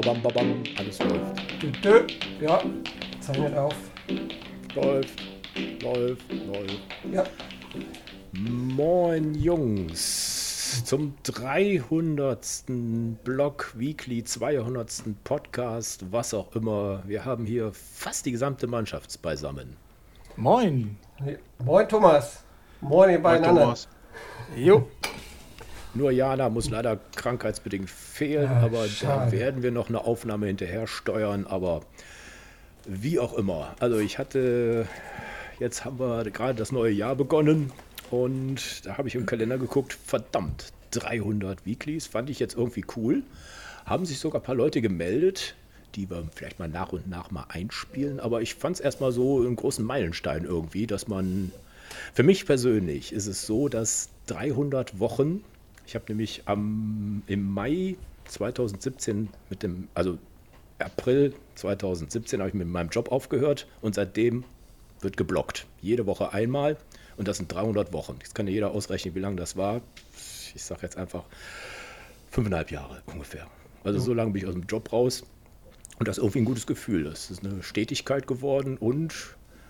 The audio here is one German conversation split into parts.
bam, bam, bam. Alles läuft. Dö, dö. Ja, zeichnet auf. Läuft, läuft, läuft. Ja. Moin Jungs. Zum 300. Blog, Weekly, 200. Podcast, was auch immer. Wir haben hier fast die gesamte Mannschaft beisammen. Moin. Moin Thomas. Moin ihr beiden anderen. Jo. Nur Jana muss leider krankheitsbedingt fehlen, Ah, aber da schade. werden wir noch eine Aufnahme hinterher steuern, aber wie auch immer. Also ich hatte, jetzt haben wir gerade das neue Jahr begonnen und da habe ich im Kalender geguckt, verdammt, 300 Weeklies, fand ich jetzt irgendwie cool. Haben sich sogar ein paar Leute gemeldet, die wir vielleicht mal nach und nach mal einspielen, aber ich fand es erstmal so einen großen Meilenstein irgendwie, dass man, für mich persönlich ist es so, dass 300 Wochen, ich habe nämlich am, im Mai 2017 mit dem, also April 2017 habe ich mit meinem Job aufgehört und seitdem wird geblockt. Jede Woche einmal und das sind 300 Wochen. Jetzt kann ja jeder ausrechnen, wie lange das war. Ich sage jetzt einfach fünfeinhalb Jahre ungefähr. Also so lange bin ich aus dem Job raus und das ist irgendwie ein gutes Gefühl. Das ist eine Stetigkeit geworden und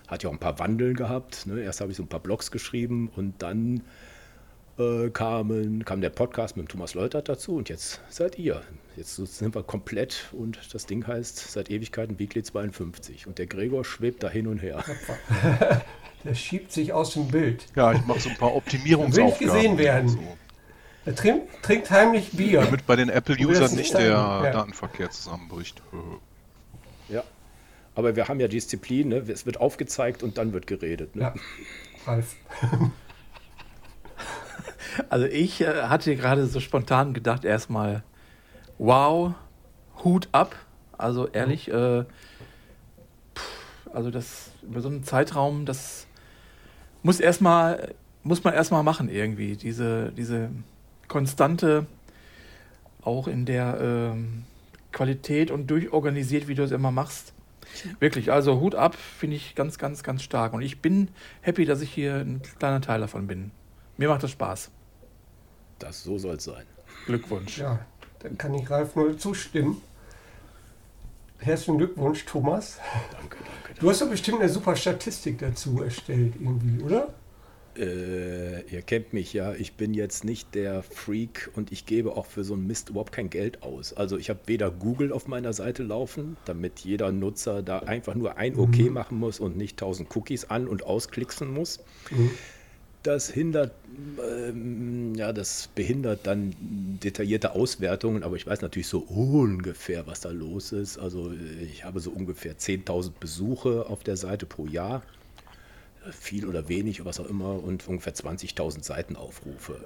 hat ja auch ein paar Wandeln gehabt. Ne? Erst habe ich so ein paar Blogs geschrieben und dann äh, kamen, kam der Podcast mit dem Thomas Leutert dazu und jetzt seid ihr. Jetzt sind wir komplett und das Ding heißt seit Ewigkeiten Weekly 52 und der Gregor schwebt da hin und her. Der schiebt sich aus dem Bild. Ja, ich mache so ein paar Optimierungsaufgaben. Will nicht gesehen werden. So, Er trinkt, trinkt heimlich Bier. damit bei den Apple-Usern nicht der ja. Datenverkehr zusammenbricht. Ja. Aber wir haben ja Disziplin, ne? es wird aufgezeigt und dann wird geredet. Ne? Ja, Ralf. Also ich äh, hatte gerade so spontan gedacht, erstmal, wow, Hut ab. Also ehrlich, äh, pff, also das über so einen Zeitraum, das muss erstmal, muss man erstmal machen irgendwie. Diese, diese konstante, auch in der ähm, Qualität und durchorganisiert, wie du es immer machst. Wirklich, also Hut ab, finde ich ganz, ganz, ganz stark. Und ich bin happy, dass ich hier ein kleiner Teil davon bin. Mir macht das Spaß. Das so soll es sein. Glückwunsch. Ja, dann kann ich Ralf nur zustimmen. Herzlichen Glückwunsch, Thomas. Danke, danke. Du hast doch bestimmt eine super Statistik dazu erstellt, irgendwie, oder? Äh, ihr kennt mich ja, ich bin jetzt nicht der Freak und ich gebe auch für so einen Mist überhaupt kein Geld aus. Also ich habe weder Google auf meiner Seite laufen, damit jeder Nutzer da einfach nur ein OK machen muss und nicht 1000 Cookies an- und ausklicksen muss. Das hindert, ähm, ja, das behindert dann detaillierte Auswertungen, aber ich weiß natürlich so ungefähr, was da los ist. Also ich habe so ungefähr 10.000 Besuche auf der Seite pro Jahr viel oder wenig, was auch immer, und ungefähr 20.000 Seitenaufrufe.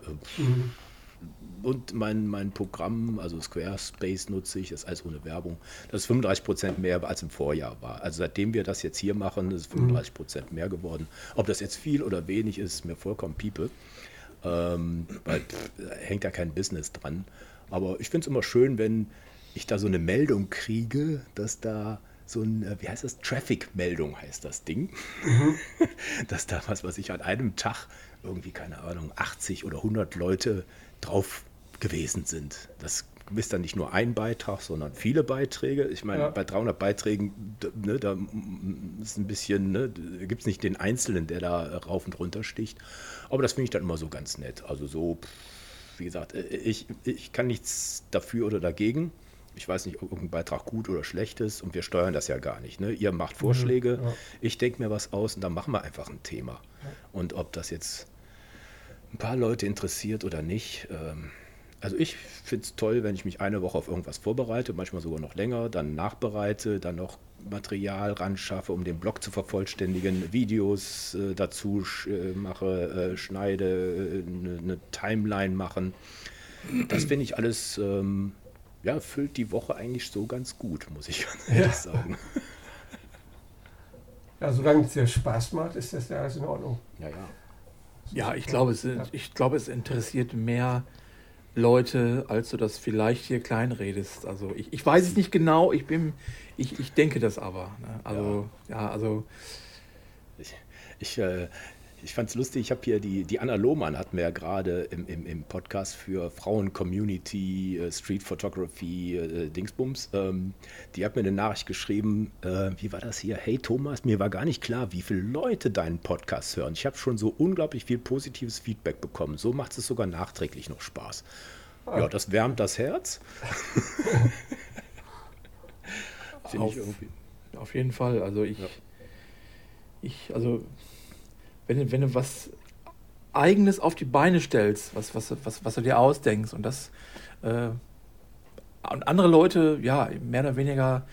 Und mein, mein Programm, also Squarespace nutze ich, das ist alles ohne Werbung, das ist 35 Prozent mehr als im Vorjahr war. Also seitdem wir das jetzt hier machen, ist es 35 Prozent mehr geworden. Ob das jetzt viel oder wenig ist, ist mir vollkommen piepe. Ähm, weil pff, da hängt ja kein Business dran. Aber ich finde es immer schön, wenn ich da so eine Meldung kriege, dass da so ein, äh, wie heißt das, Traffic-Meldung heißt das Ding. dass da was, was ich an einem Tag irgendwie, keine Ahnung, 80 oder 100 Leute drauf gewesen sind. Das ist dann nicht nur ein Beitrag, sondern viele Beiträge. Ich meine, Ja. bei 300 Beiträgen, ne, da ist ein bisschen, ne, gibt es nicht den Einzelnen, der da rauf und runter sticht. Aber das finde ich dann immer so ganz nett. Also so, wie gesagt, äh, ich, ich kann nichts dafür oder dagegen. Ich weiß nicht, ob irgendein Beitrag gut oder schlecht ist und wir steuern das ja gar nicht. Ne? Ihr macht Vorschläge, ja. ich denke mir was aus und dann machen wir einfach ein Thema. Und ob das jetzt ein paar Leute interessiert oder nicht. Ähm, also ich finde es toll, wenn ich mich eine Woche auf irgendwas vorbereite, manchmal sogar noch länger, dann nachbereite, dann noch Material ran schaffe, um den Blog zu vervollständigen, Videos äh, dazu sch äh, mache, äh, schneide, eine ne Timeline machen. Das finde ich alles, ähm, ja, füllt die Woche eigentlich so ganz gut, muss ich ganz ehrlich sagen. Ja, solange es dir Spaß macht, ist das ja alles in Ordnung. Ja, ja. Ja, ich glaube, es, ich glaube, es interessiert mehr Leute, als du das vielleicht hier kleinredest. Also ich, ich weiß es nicht genau, ich bin, ich, ich denke das aber. Ne? Also, ja, also Ich, ich, äh, ich fand es lustig, ich habe hier die, die Anna Lohmann hatten wir ja gerade im, im, im Podcast für Frauen-Community, äh, Street Photography, äh, Dingsbums. Ähm, die hat mir eine Nachricht geschrieben, äh, wie war das hier? Hey Thomas, mir war gar nicht klar, wie viele Leute deinen Podcast hören. Ich habe schon so unglaublich viel positives Feedback bekommen. So macht es sogar nachträglich noch Spaß. Ah. Ja, das wärmt das Herz. Irgendwie. Auf jeden Fall. Also ich, ja. ich, also wenn, wenn du was Eigenes auf die Beine stellst, was, was, was, was du dir ausdenkst und das äh, und andere Leute ja mehr oder weniger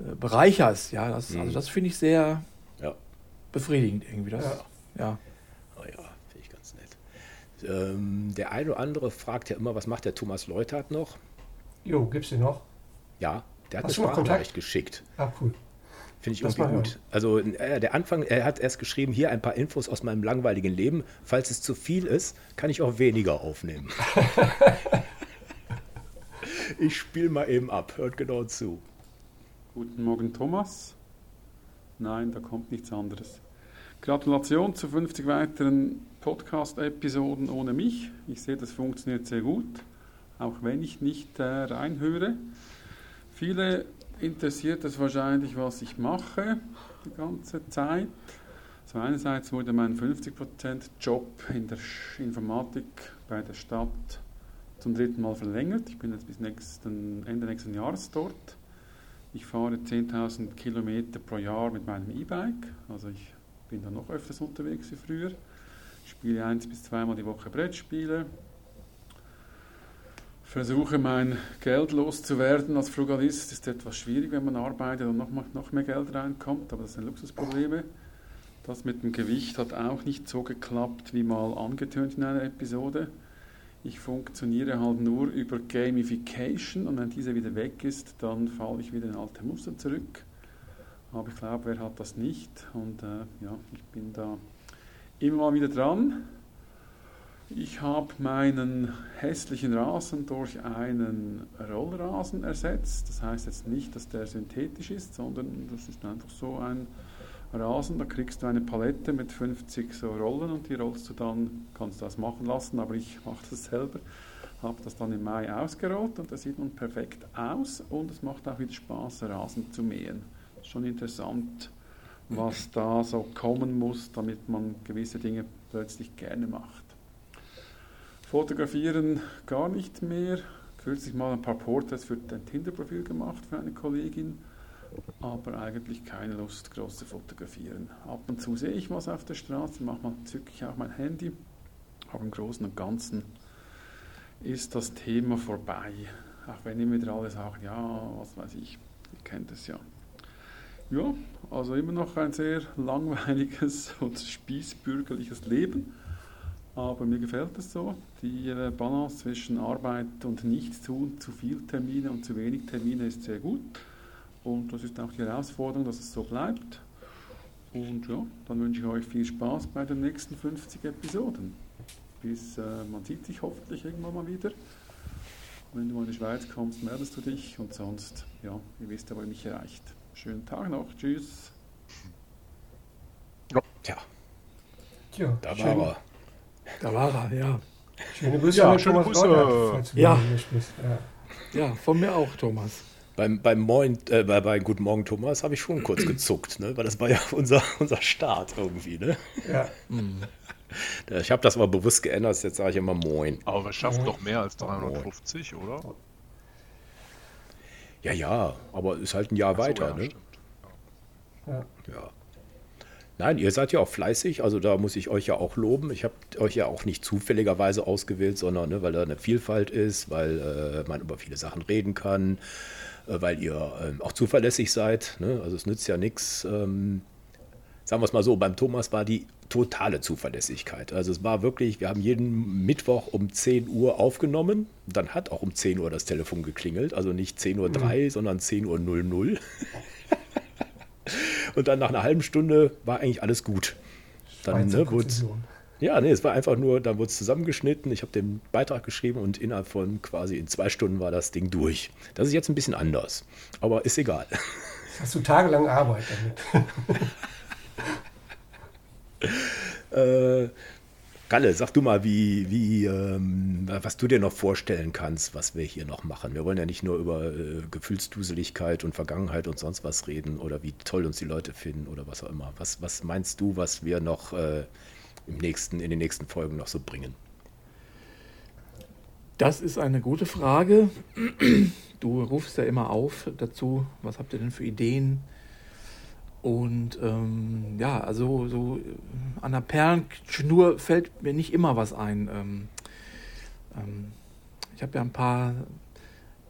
äh, bereicherst, ja, das, also mhm. also das finde ich sehr ja. befriedigend irgendwie. Das, ja. ja. Oh ja, finde ich ganz nett. Ähm, der eine oder andere fragt ja immer, was macht der Thomas Leutert noch? Jo, gibt's den noch? Ja, der hat Hast eine Sprachnachricht geschickt. Ah, cool. Finde ich das irgendwie gut. Also äh, der Anfang, er hat erst geschrieben, hier ein paar Infos aus meinem langweiligen Leben. Falls es zu viel ist, kann ich auch weniger aufnehmen. ich spiele mal eben ab, hört genau zu. Guten Morgen, Thomas. Nein, da kommt nichts anderes. Gratulation zu 50 weiteren Podcast-Episoden ohne mich. Ich sehe, das funktioniert sehr gut, auch wenn ich nicht äh, reinhöre. Viele interessiert es wahrscheinlich, was ich mache die ganze Zeit. So einerseits wurde mein 50% Job in der Informatik bei der Stadt zum dritten Mal verlängert. Ich bin jetzt bis nächsten, Ende nächsten Jahres dort. Ich fahre 10.000 Kilometer pro Jahr mit meinem E-Bike, also ich bin da noch öfters unterwegs wie früher. Ich spiele eins bis zweimal die Woche Brettspiele, versuche mein Geld loszuwerden als Frugalist, ist etwas schwierig, wenn man arbeitet und noch, noch mehr Geld reinkommt, aber das sind Luxusprobleme. Das mit dem Gewicht hat auch nicht so geklappt, wie mal angetönt in einer Episode. Ich funktioniere halt nur über Gamification und wenn diese wieder weg ist, dann falle ich wieder in alte Muster zurück. Aber ich glaube, wer hat das nicht? Und äh, ja, ich bin da immer mal wieder dran. Ich habe meinen hässlichen Rasen durch einen Rollrasen ersetzt. Das heißt jetzt nicht, dass der synthetisch ist, sondern das ist einfach so ein Rasen. Da kriegst du eine Palette mit 50 so Rollen und die rollst du dann, kannst du das machen lassen, aber ich mache das selber. Habe das dann im Mai ausgerollt und das sieht nun perfekt aus und es macht auch wieder Spaß, Rasen zu mähen. Schon interessant, was da so kommen muss, damit man gewisse Dinge plötzlich gerne macht. Fotografieren gar nicht mehr. Kürzlich mal ein paar Porträts für ein Tinder-Profil gemacht für eine Kollegin, aber eigentlich keine Lust, groß zu fotografieren. Ab und zu sehe ich was auf der Straße, manchmal zücke ich auch mein Handy, aber im Großen und Ganzen ist das Thema vorbei. Auch wenn immer wieder alle sagen, ja, was weiß ich, ihr kennt es ja. Ja, also immer noch ein sehr langweiliges und spießbürgerliches Leben aber mir gefällt es so. Die äh, Balance zwischen Arbeit und Nichtstun, zu viel Termine und zu wenig Termine ist sehr gut. Und das ist auch die Herausforderung, dass es so bleibt. Und ja, dann wünsche ich euch viel Spaß bei den nächsten 50 Episoden. Bis äh, man sieht sich hoffentlich irgendwann mal wieder. Wenn du in die Schweiz kommst, meldest du dich und sonst, ja, ihr wisst ja, wo ihr mich erreicht. Schönen Tag noch, tschüss. Ja, tja. Tja, da war er. Da war er, ja. Schöne Grüße ja, schöne Thomas Grüße. Gottert, ja. ja. ja, von mir auch, Thomas. Beim, beim Moin, äh, bei, bei Guten Morgen Thomas habe ich schon kurz gezuckt, ne? weil das war ja unser, unser Start irgendwie. Ne? Ja. Ich habe das aber bewusst geändert, jetzt sage ich immer Moin. Aber wir schaffen ja. doch mehr als 350, Moin. oder? Ja, ja, aber ist halt ein Jahr so, weiter. Ja, ne? Ja. ja. Nein, ihr seid ja auch fleißig, also da muss ich euch ja auch loben. Ich habe euch ja auch nicht zufälligerweise ausgewählt, sondern ne, weil da eine Vielfalt ist, weil äh, man über viele Sachen reden kann, äh, weil ihr äh, auch zuverlässig seid. Ne? Also es nützt ja nichts. Ähm, sagen wir es mal so, beim Thomas war die totale Zuverlässigkeit. Also es war wirklich, wir haben jeden Mittwoch um 10 Uhr aufgenommen. Dann hat auch um 10 Uhr das Telefon geklingelt. Also nicht 10.03 Uhr, mhm. sondern 10.00 Uhr. Und dann nach einer halben Stunde war eigentlich alles gut. Dann ne, wurde ja, nee, es war einfach nur, dann wurde es zusammengeschnitten, ich habe den Beitrag geschrieben und innerhalb von quasi in zwei Stunden war das Ding durch. Das ist jetzt ein bisschen anders, aber ist egal. Hast du tagelang Arbeit damit? Äh, Galle, sag du mal, wie, wie, ähm, was du dir noch vorstellen kannst, was wir hier noch machen. Wir wollen ja nicht nur über äh, Gefühlsduseligkeit und Vergangenheit und sonst was reden oder wie toll uns die Leute finden oder was auch immer. Was, was meinst du, was wir noch äh, im nächsten, in den nächsten Folgen noch so bringen? Das ist eine gute Frage. Du rufst ja immer auf dazu, was habt ihr denn für Ideen? Und ähm, ja, also so an der Perlenschnur fällt mir nicht immer was ein. Ähm, ähm, ich habe ja ein paar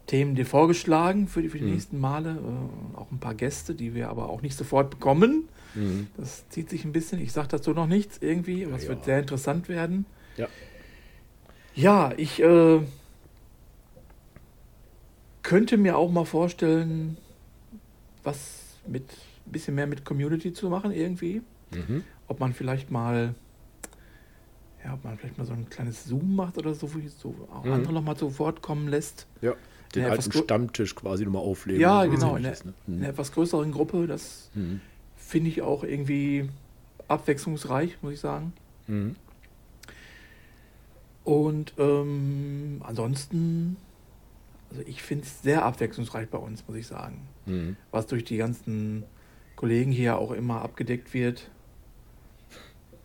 Themen dir vorgeschlagen für die, für die mhm. nächsten Male, äh, auch ein paar Gäste, die wir aber auch nicht sofort bekommen. Mhm. Das zieht sich ein bisschen. Ich sage dazu noch nichts irgendwie, was ja. wird sehr interessant werden. Ja. Ja, ich äh, könnte mir auch mal vorstellen, was mit ein bisschen mehr mit Community zu machen irgendwie. Mhm. Ob man vielleicht mal, ja, ob man vielleicht mal so ein kleines Zoom macht oder so, wo so auch mhm. andere nochmal zu Wort kommen lässt. Ja, den in alten Stammtisch quasi nochmal auflegen. Ja, genau, in, einer, ne? in einer etwas größeren Gruppe. Das mhm. finde ich auch irgendwie abwechslungsreich, muss ich sagen. Mhm. Und ähm, ansonsten, also ich finde es sehr abwechslungsreich bei uns, muss ich sagen. Mhm. Was durch die ganzen Kollegen hier auch immer abgedeckt wird.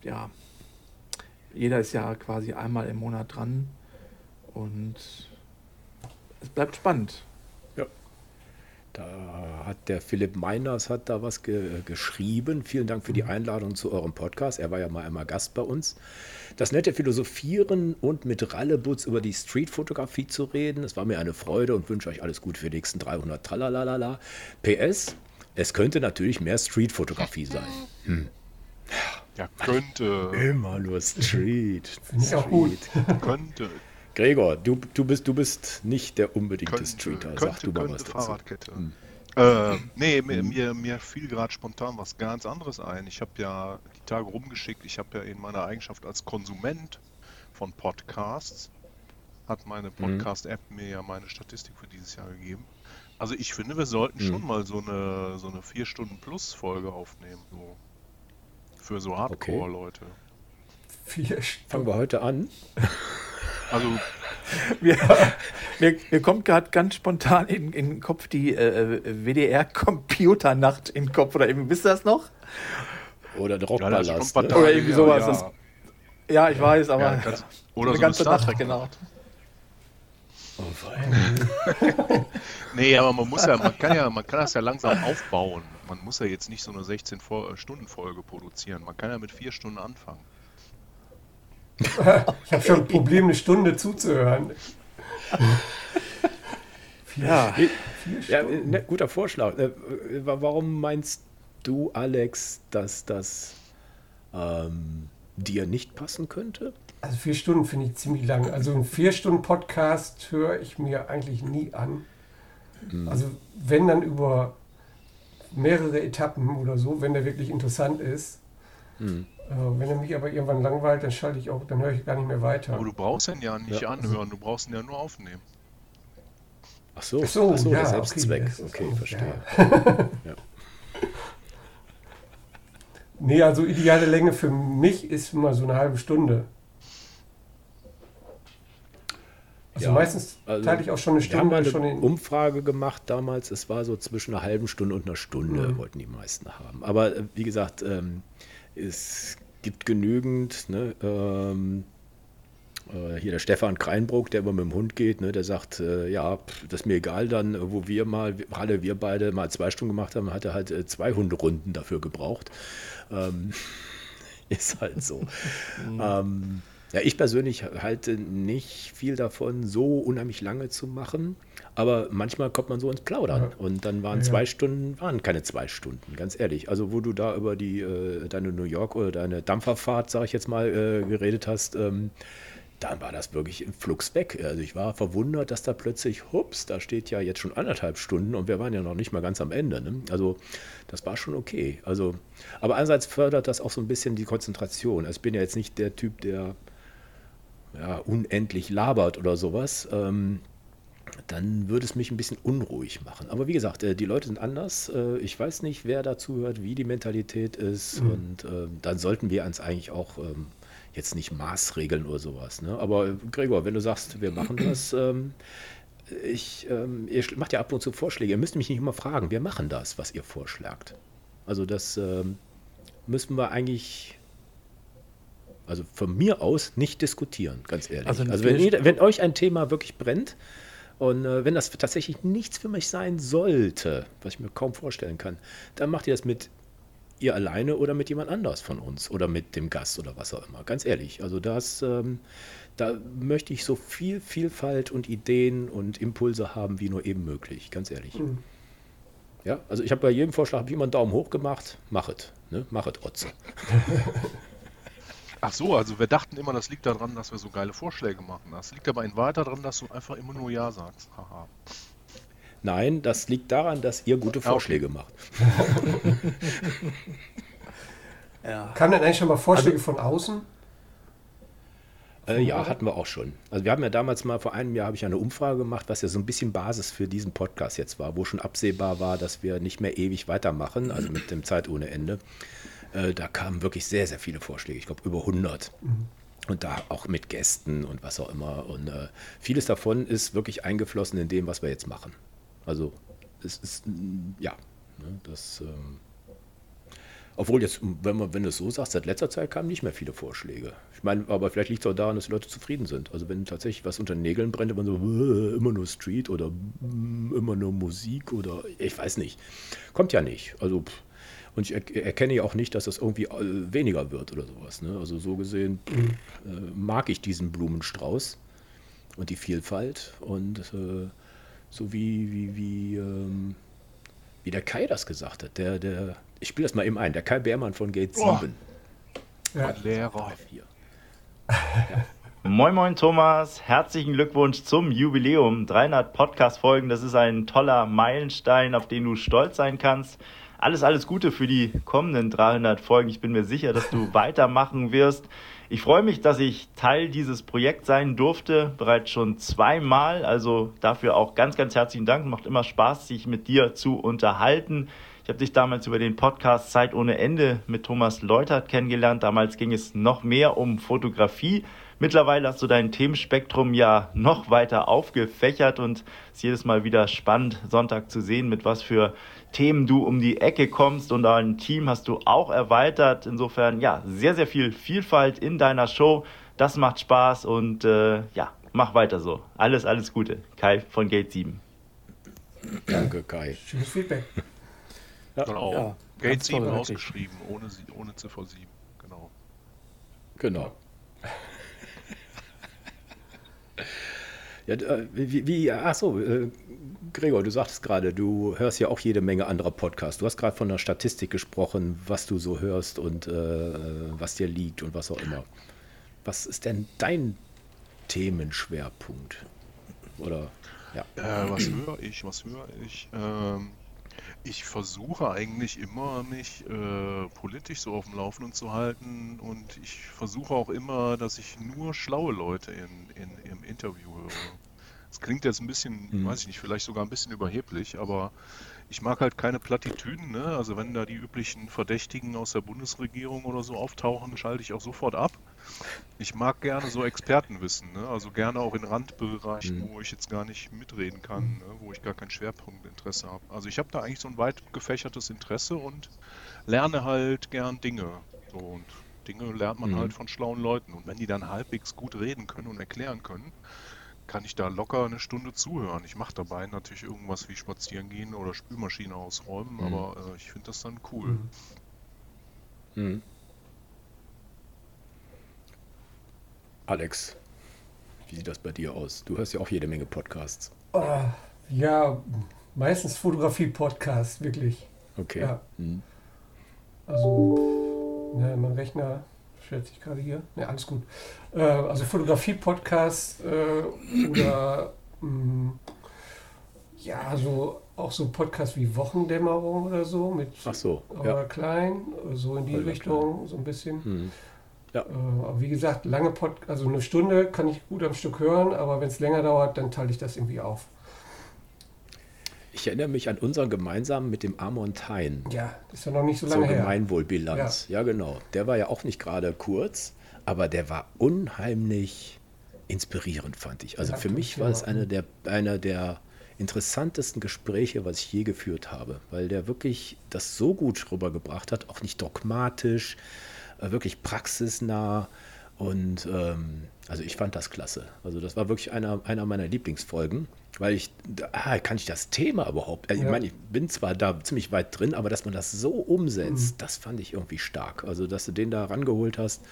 Ja, jeder ist ja quasi einmal im Monat dran und es bleibt spannend. Ja. Da hat der Philipp Meiners hat da was ge geschrieben. Vielen Dank für die mhm. Einladung zu eurem Podcast. Er war ja mal einmal Gast bei uns. Das nette Philosophieren und mit Rallebutz über die Streetfotografie zu reden, es war mir eine Freude und wünsche euch alles Gute für die nächsten 300 Tralalala. PS, es könnte natürlich mehr Street-Fotografie sein. Hm. Ja, könnte. Immer nur Street. Ich auch gut. Könnte. Gregor, du, du, bist, du bist nicht der unbedingte könnte, Streeter. Könnte, Sag du mal was dazu. Fahrradkette. Hm. Äh, nee, mir, hm. mir, mir fiel gerade spontan was ganz anderes ein. Ich habe ja die Tage rumgeschickt, ich habe ja in meiner Eigenschaft als Konsument von Podcasts, hat meine hm. Podcast-App mir ja meine Statistik für dieses Jahr gegeben. Also ich finde, wir sollten hm. schon mal so eine so eine 4 Stunden Plus Folge aufnehmen, so für so Hardcore-Leute. Okay. Fangen wir heute an. Also mir, mir, mir kommt gerade ganz spontan in, in, den Kopf die äh, WDR-Computernacht in den Kopf. Oder eben, wisst ihr das noch? Oder der Rockpalast. Ja, ne? Oder irgendwie sowas. Ja, ja. ja ich weiß, aber ja, oder so eine ganze Nacht, genau. Oh, nee, aber man muss ja, man kann ja, man kann das ja langsam aufbauen. Man muss ja jetzt nicht so eine 16-Stunden-Folge produzieren. Man kann ja mit vier Stunden anfangen. ich habe schon ein Problem, eine Stunde zuzuhören. ja, ja ne, guter Vorschlag. Äh, warum meinst du, Alex, dass das ähm, dir nicht passen könnte? Also vier Stunden finde ich ziemlich lang. Also einen vier Stunden Podcast höre ich mir eigentlich nie an. Mhm. Also wenn dann über mehrere Etappen oder so, wenn der wirklich interessant ist. Mhm. Äh, wenn er mich aber irgendwann langweilt, dann schalte ich auch, dann höre ich gar nicht mehr weiter. Aber du brauchst ihn ja nicht ja. anhören, du brauchst ihn ja nur aufnehmen. Ach so, Ach so, Ach so ja, der Selbstzweck. Okay, okay verstehe. Ja. Nee, also ideale Länge für mich ist immer so eine halbe Stunde. Also ja, meistens also teile ich auch schon eine Stunde. Wir haben eine schon in Umfrage gemacht damals. Es war so zwischen einer halben Stunde und einer Stunde, mhm. wollten die meisten haben. Aber äh, wie gesagt, ähm, es gibt genügend. Ne, ähm, äh, hier der Stefan Kreinbruck, der immer mit dem Hund geht, ne, der sagt, äh, ja, das ist mir egal, dann, wo wir mal, alle wir beide mal zwei Stunden gemacht haben, hat er halt äh, zwei Hunderunden dafür gebraucht. Ähm, ist halt so. Mhm. ähm, ja, ich persönlich halte nicht viel davon, so unheimlich lange zu machen. Aber manchmal kommt man so ins Plaudern. Ja. Und dann waren ja. zwei Stunden, waren keine zwei Stunden, ganz ehrlich. Also wo du da über die, äh, deine New York oder deine Dampferfahrt, sag ich jetzt mal, äh, geredet hast, ähm, dann war das wirklich im Flux weg. Also ich war verwundert, dass da plötzlich, hups, da steht ja jetzt schon anderthalb Stunden und wir waren ja noch nicht mal ganz am Ende. Ne? Also das war schon okay. Also, aber einerseits fördert das auch so ein bisschen die Konzentration. Also ich bin ja jetzt nicht der Typ, der ja, unendlich labert oder sowas. Ähm, dann würde es mich ein bisschen unruhig machen. Aber wie gesagt, äh, die Leute sind anders. Äh, ich weiß nicht, wer dazu hört, wie die Mentalität ist. Mhm. Und äh, dann sollten wir uns eigentlich auch ähm, jetzt nicht maßregeln oder sowas. Ne? Aber Gregor, wenn du sagst, wir machen das, ähm, ich, ähm, ihr macht ja ab und zu Vorschläge. Ihr müsst mich nicht immer fragen, wir machen das, was ihr vorschlagt. Also das müssen wir eigentlich also von mir aus nicht diskutieren, ganz ehrlich. Also, also wenn, jeder, wenn, euch ein Thema wirklich brennt und äh, wenn das tatsächlich nichts für mich sein sollte, was ich mir kaum vorstellen kann, dann macht ihr das mit ihr alleine oder mit jemand anders von uns oder mit dem Gast oder was auch immer. Ganz ehrlich. Also das, ähm, da möchte ich so viel Vielfalt und Ideen und Impulse haben, wie nur eben möglich. Ganz ehrlich. Mhm. Ja, also ich habe bei jedem Vorschlag wie immer einen Daumen hoch gemacht. Machet, ne? Machet Otze. Ach so, also wir dachten immer, das liegt daran, dass wir so geile Vorschläge machen. Das liegt aber in weiter daran, dass du einfach immer nur Ja sagst. Haha. Nein, das liegt daran, dass ihr gute Vorschläge okay. macht. ja. Kamen denn eigentlich schon mal Vorschläge also, von außen? Äh, ja, hatten wir auch schon. Also wir haben ja damals mal, vor einem Jahr habe ich eine Umfrage gemacht, was ja so ein bisschen Basis für diesen Podcast jetzt war, wo schon absehbar war, dass wir nicht mehr ewig weitermachen, also mit dem Zeit ohne Ende. Äh, da kamen wirklich sehr, sehr viele Vorschläge, ich glaube über 100. Mhm. Und da auch mit Gästen und was auch immer. Und äh, vieles davon ist wirklich eingeflossen in dem, was wir jetzt machen. Also es ist, mm, ja, ne, das... Ähm, obwohl jetzt, wenn man, wenn du es so sagst, seit letzter Zeit kamen nicht mehr viele Vorschläge. Ich meine, aber vielleicht liegt es auch daran, dass die Leute zufrieden sind. Also wenn tatsächlich was unter den Nägeln brennt, immer so äh, immer nur Street oder mm, immer nur Musik oder ich weiß nicht. Kommt ja nicht. Also und ich erkenne ja auch nicht, dass das irgendwie äh, weniger wird oder sowas. Ne? Also so gesehen mhm. äh, mag ich diesen Blumenstrauß und die Vielfalt und äh, so wie, wie, wie, ähm, wie der Kai das gesagt hat. Der, der, ich spiele das mal eben ein, der Kai Beermann von Gate 7. Oh. Ja. Lehrer. Ja. Moin Moin Thomas, herzlichen Glückwunsch zum Jubiläum. 300 Podcast-Folgen, das ist ein toller Meilenstein, auf den du stolz sein kannst alles, alles Gute für die kommenden 300 Folgen. Ich bin mir sicher, dass du weitermachen wirst. Ich freue mich, dass ich Teil dieses Projekts sein durfte, bereits schon zweimal. Also dafür auch ganz, ganz herzlichen Dank. Macht immer Spaß, sich mit dir zu unterhalten. Ich habe dich damals über den Podcast Zeit ohne Ende mit Thomas Leutert kennengelernt. Damals ging es noch mehr um Fotografie. Mittlerweile hast du dein Themenspektrum ja noch weiter aufgefächert und es ist jedes Mal wieder spannend, Sonntag zu sehen, mit was für Themen du um die Ecke kommst und dein Team hast du auch erweitert. Insofern, ja, sehr, sehr viel Vielfalt in deiner Show. Das macht Spaß und äh, ja, mach weiter so. Alles, alles Gute. Kai von Gate 7. Danke, Kai. Schönes Feedback. Ja, genau. Ja, Gate 7 ausgeschrieben, ohne, ohne Ziffer 7. Genau. Genau. Ja, äh, wie, wie ach so, äh, Gregor, du sagtest gerade, du hörst ja auch jede Menge anderer Podcasts. Du hast gerade von der Statistik gesprochen, was du so hörst und äh, was dir liegt und was auch immer. Was ist denn dein Themenschwerpunkt? Oder ja. Äh, was höre ich? Was höre ich? Ähm, ich versuche eigentlich immer, mich äh, politisch so auf dem Laufenden zu halten und ich versuche auch immer, dass ich nur schlaue Leute in, in, im Interview höre. Das klingt jetzt ein bisschen, mhm. weiß ich nicht, vielleicht sogar ein bisschen überheblich, aber ich mag halt keine Plattitüden. Ne? Also wenn da die üblichen Verdächtigen aus der Bundesregierung oder so auftauchen, schalte ich auch sofort ab. Ich mag gerne so Expertenwissen, ne? also gerne auch in Randbereichen, mhm. wo ich jetzt gar nicht mitreden kann, ne? wo ich gar kein Schwerpunktinteresse habe. Also ich habe da eigentlich so ein weit gefächertes Interesse und lerne halt gern Dinge. So, und Dinge lernt man mhm. halt von schlauen Leuten. Und wenn die dann halbwegs gut reden können und erklären können, kann ich da locker eine Stunde zuhören. Ich mache dabei natürlich irgendwas wie spazieren gehen oder Spülmaschine ausräumen, mhm. aber äh, ich finde das dann cool. Mhm. Alex, wie sieht das bei dir aus? Du hörst ja auch jede Menge Podcasts. Oh, ja, meistens Fotografie-Podcasts, wirklich. Okay. Ja. Mhm. Also, na, mein Rechner stellt sich gerade hier. Ne, alles gut. Äh, also Fotografie-Podcast äh, oder mh, mm, ja, so auch so Podcasts wie Wochendämmerung oder so mit Ach so, ja. Klein, so in die Oliver Richtung, Klein. so ein bisschen. Mhm. Ja. Äh, wie gesagt, lange Pod also eine Stunde kann ich gut am Stück hören, aber wenn es länger dauert, dann teile ich das irgendwie auf. Ich erinnere mich an unseren gemeinsamen mit dem Amon Tain. Ja, das ist ja noch nicht so lange Zur her. Gemeinwohlbilanz. Ja. genau. Der war ja auch nicht gerade kurz, aber der war unheimlich inspirierend, fand ich. Also Ja, für mich ja war es einer der, einer der interessantesten Gespräche, was ich je geführt habe, weil der wirklich das so gut rübergebracht hat, auch nicht dogmatisch, wirklich praxisnah. Und ähm, also ich fand das klasse. Also das war wirklich einer, einer meiner Lieblingsfolgen, weil ich, ah, kann ich das Thema überhaupt, also ich Ja. meine, ich bin zwar da ziemlich weit drin, aber dass man das so umsetzt, das fand ich irgendwie stark. Also dass du den da rangeholt hast,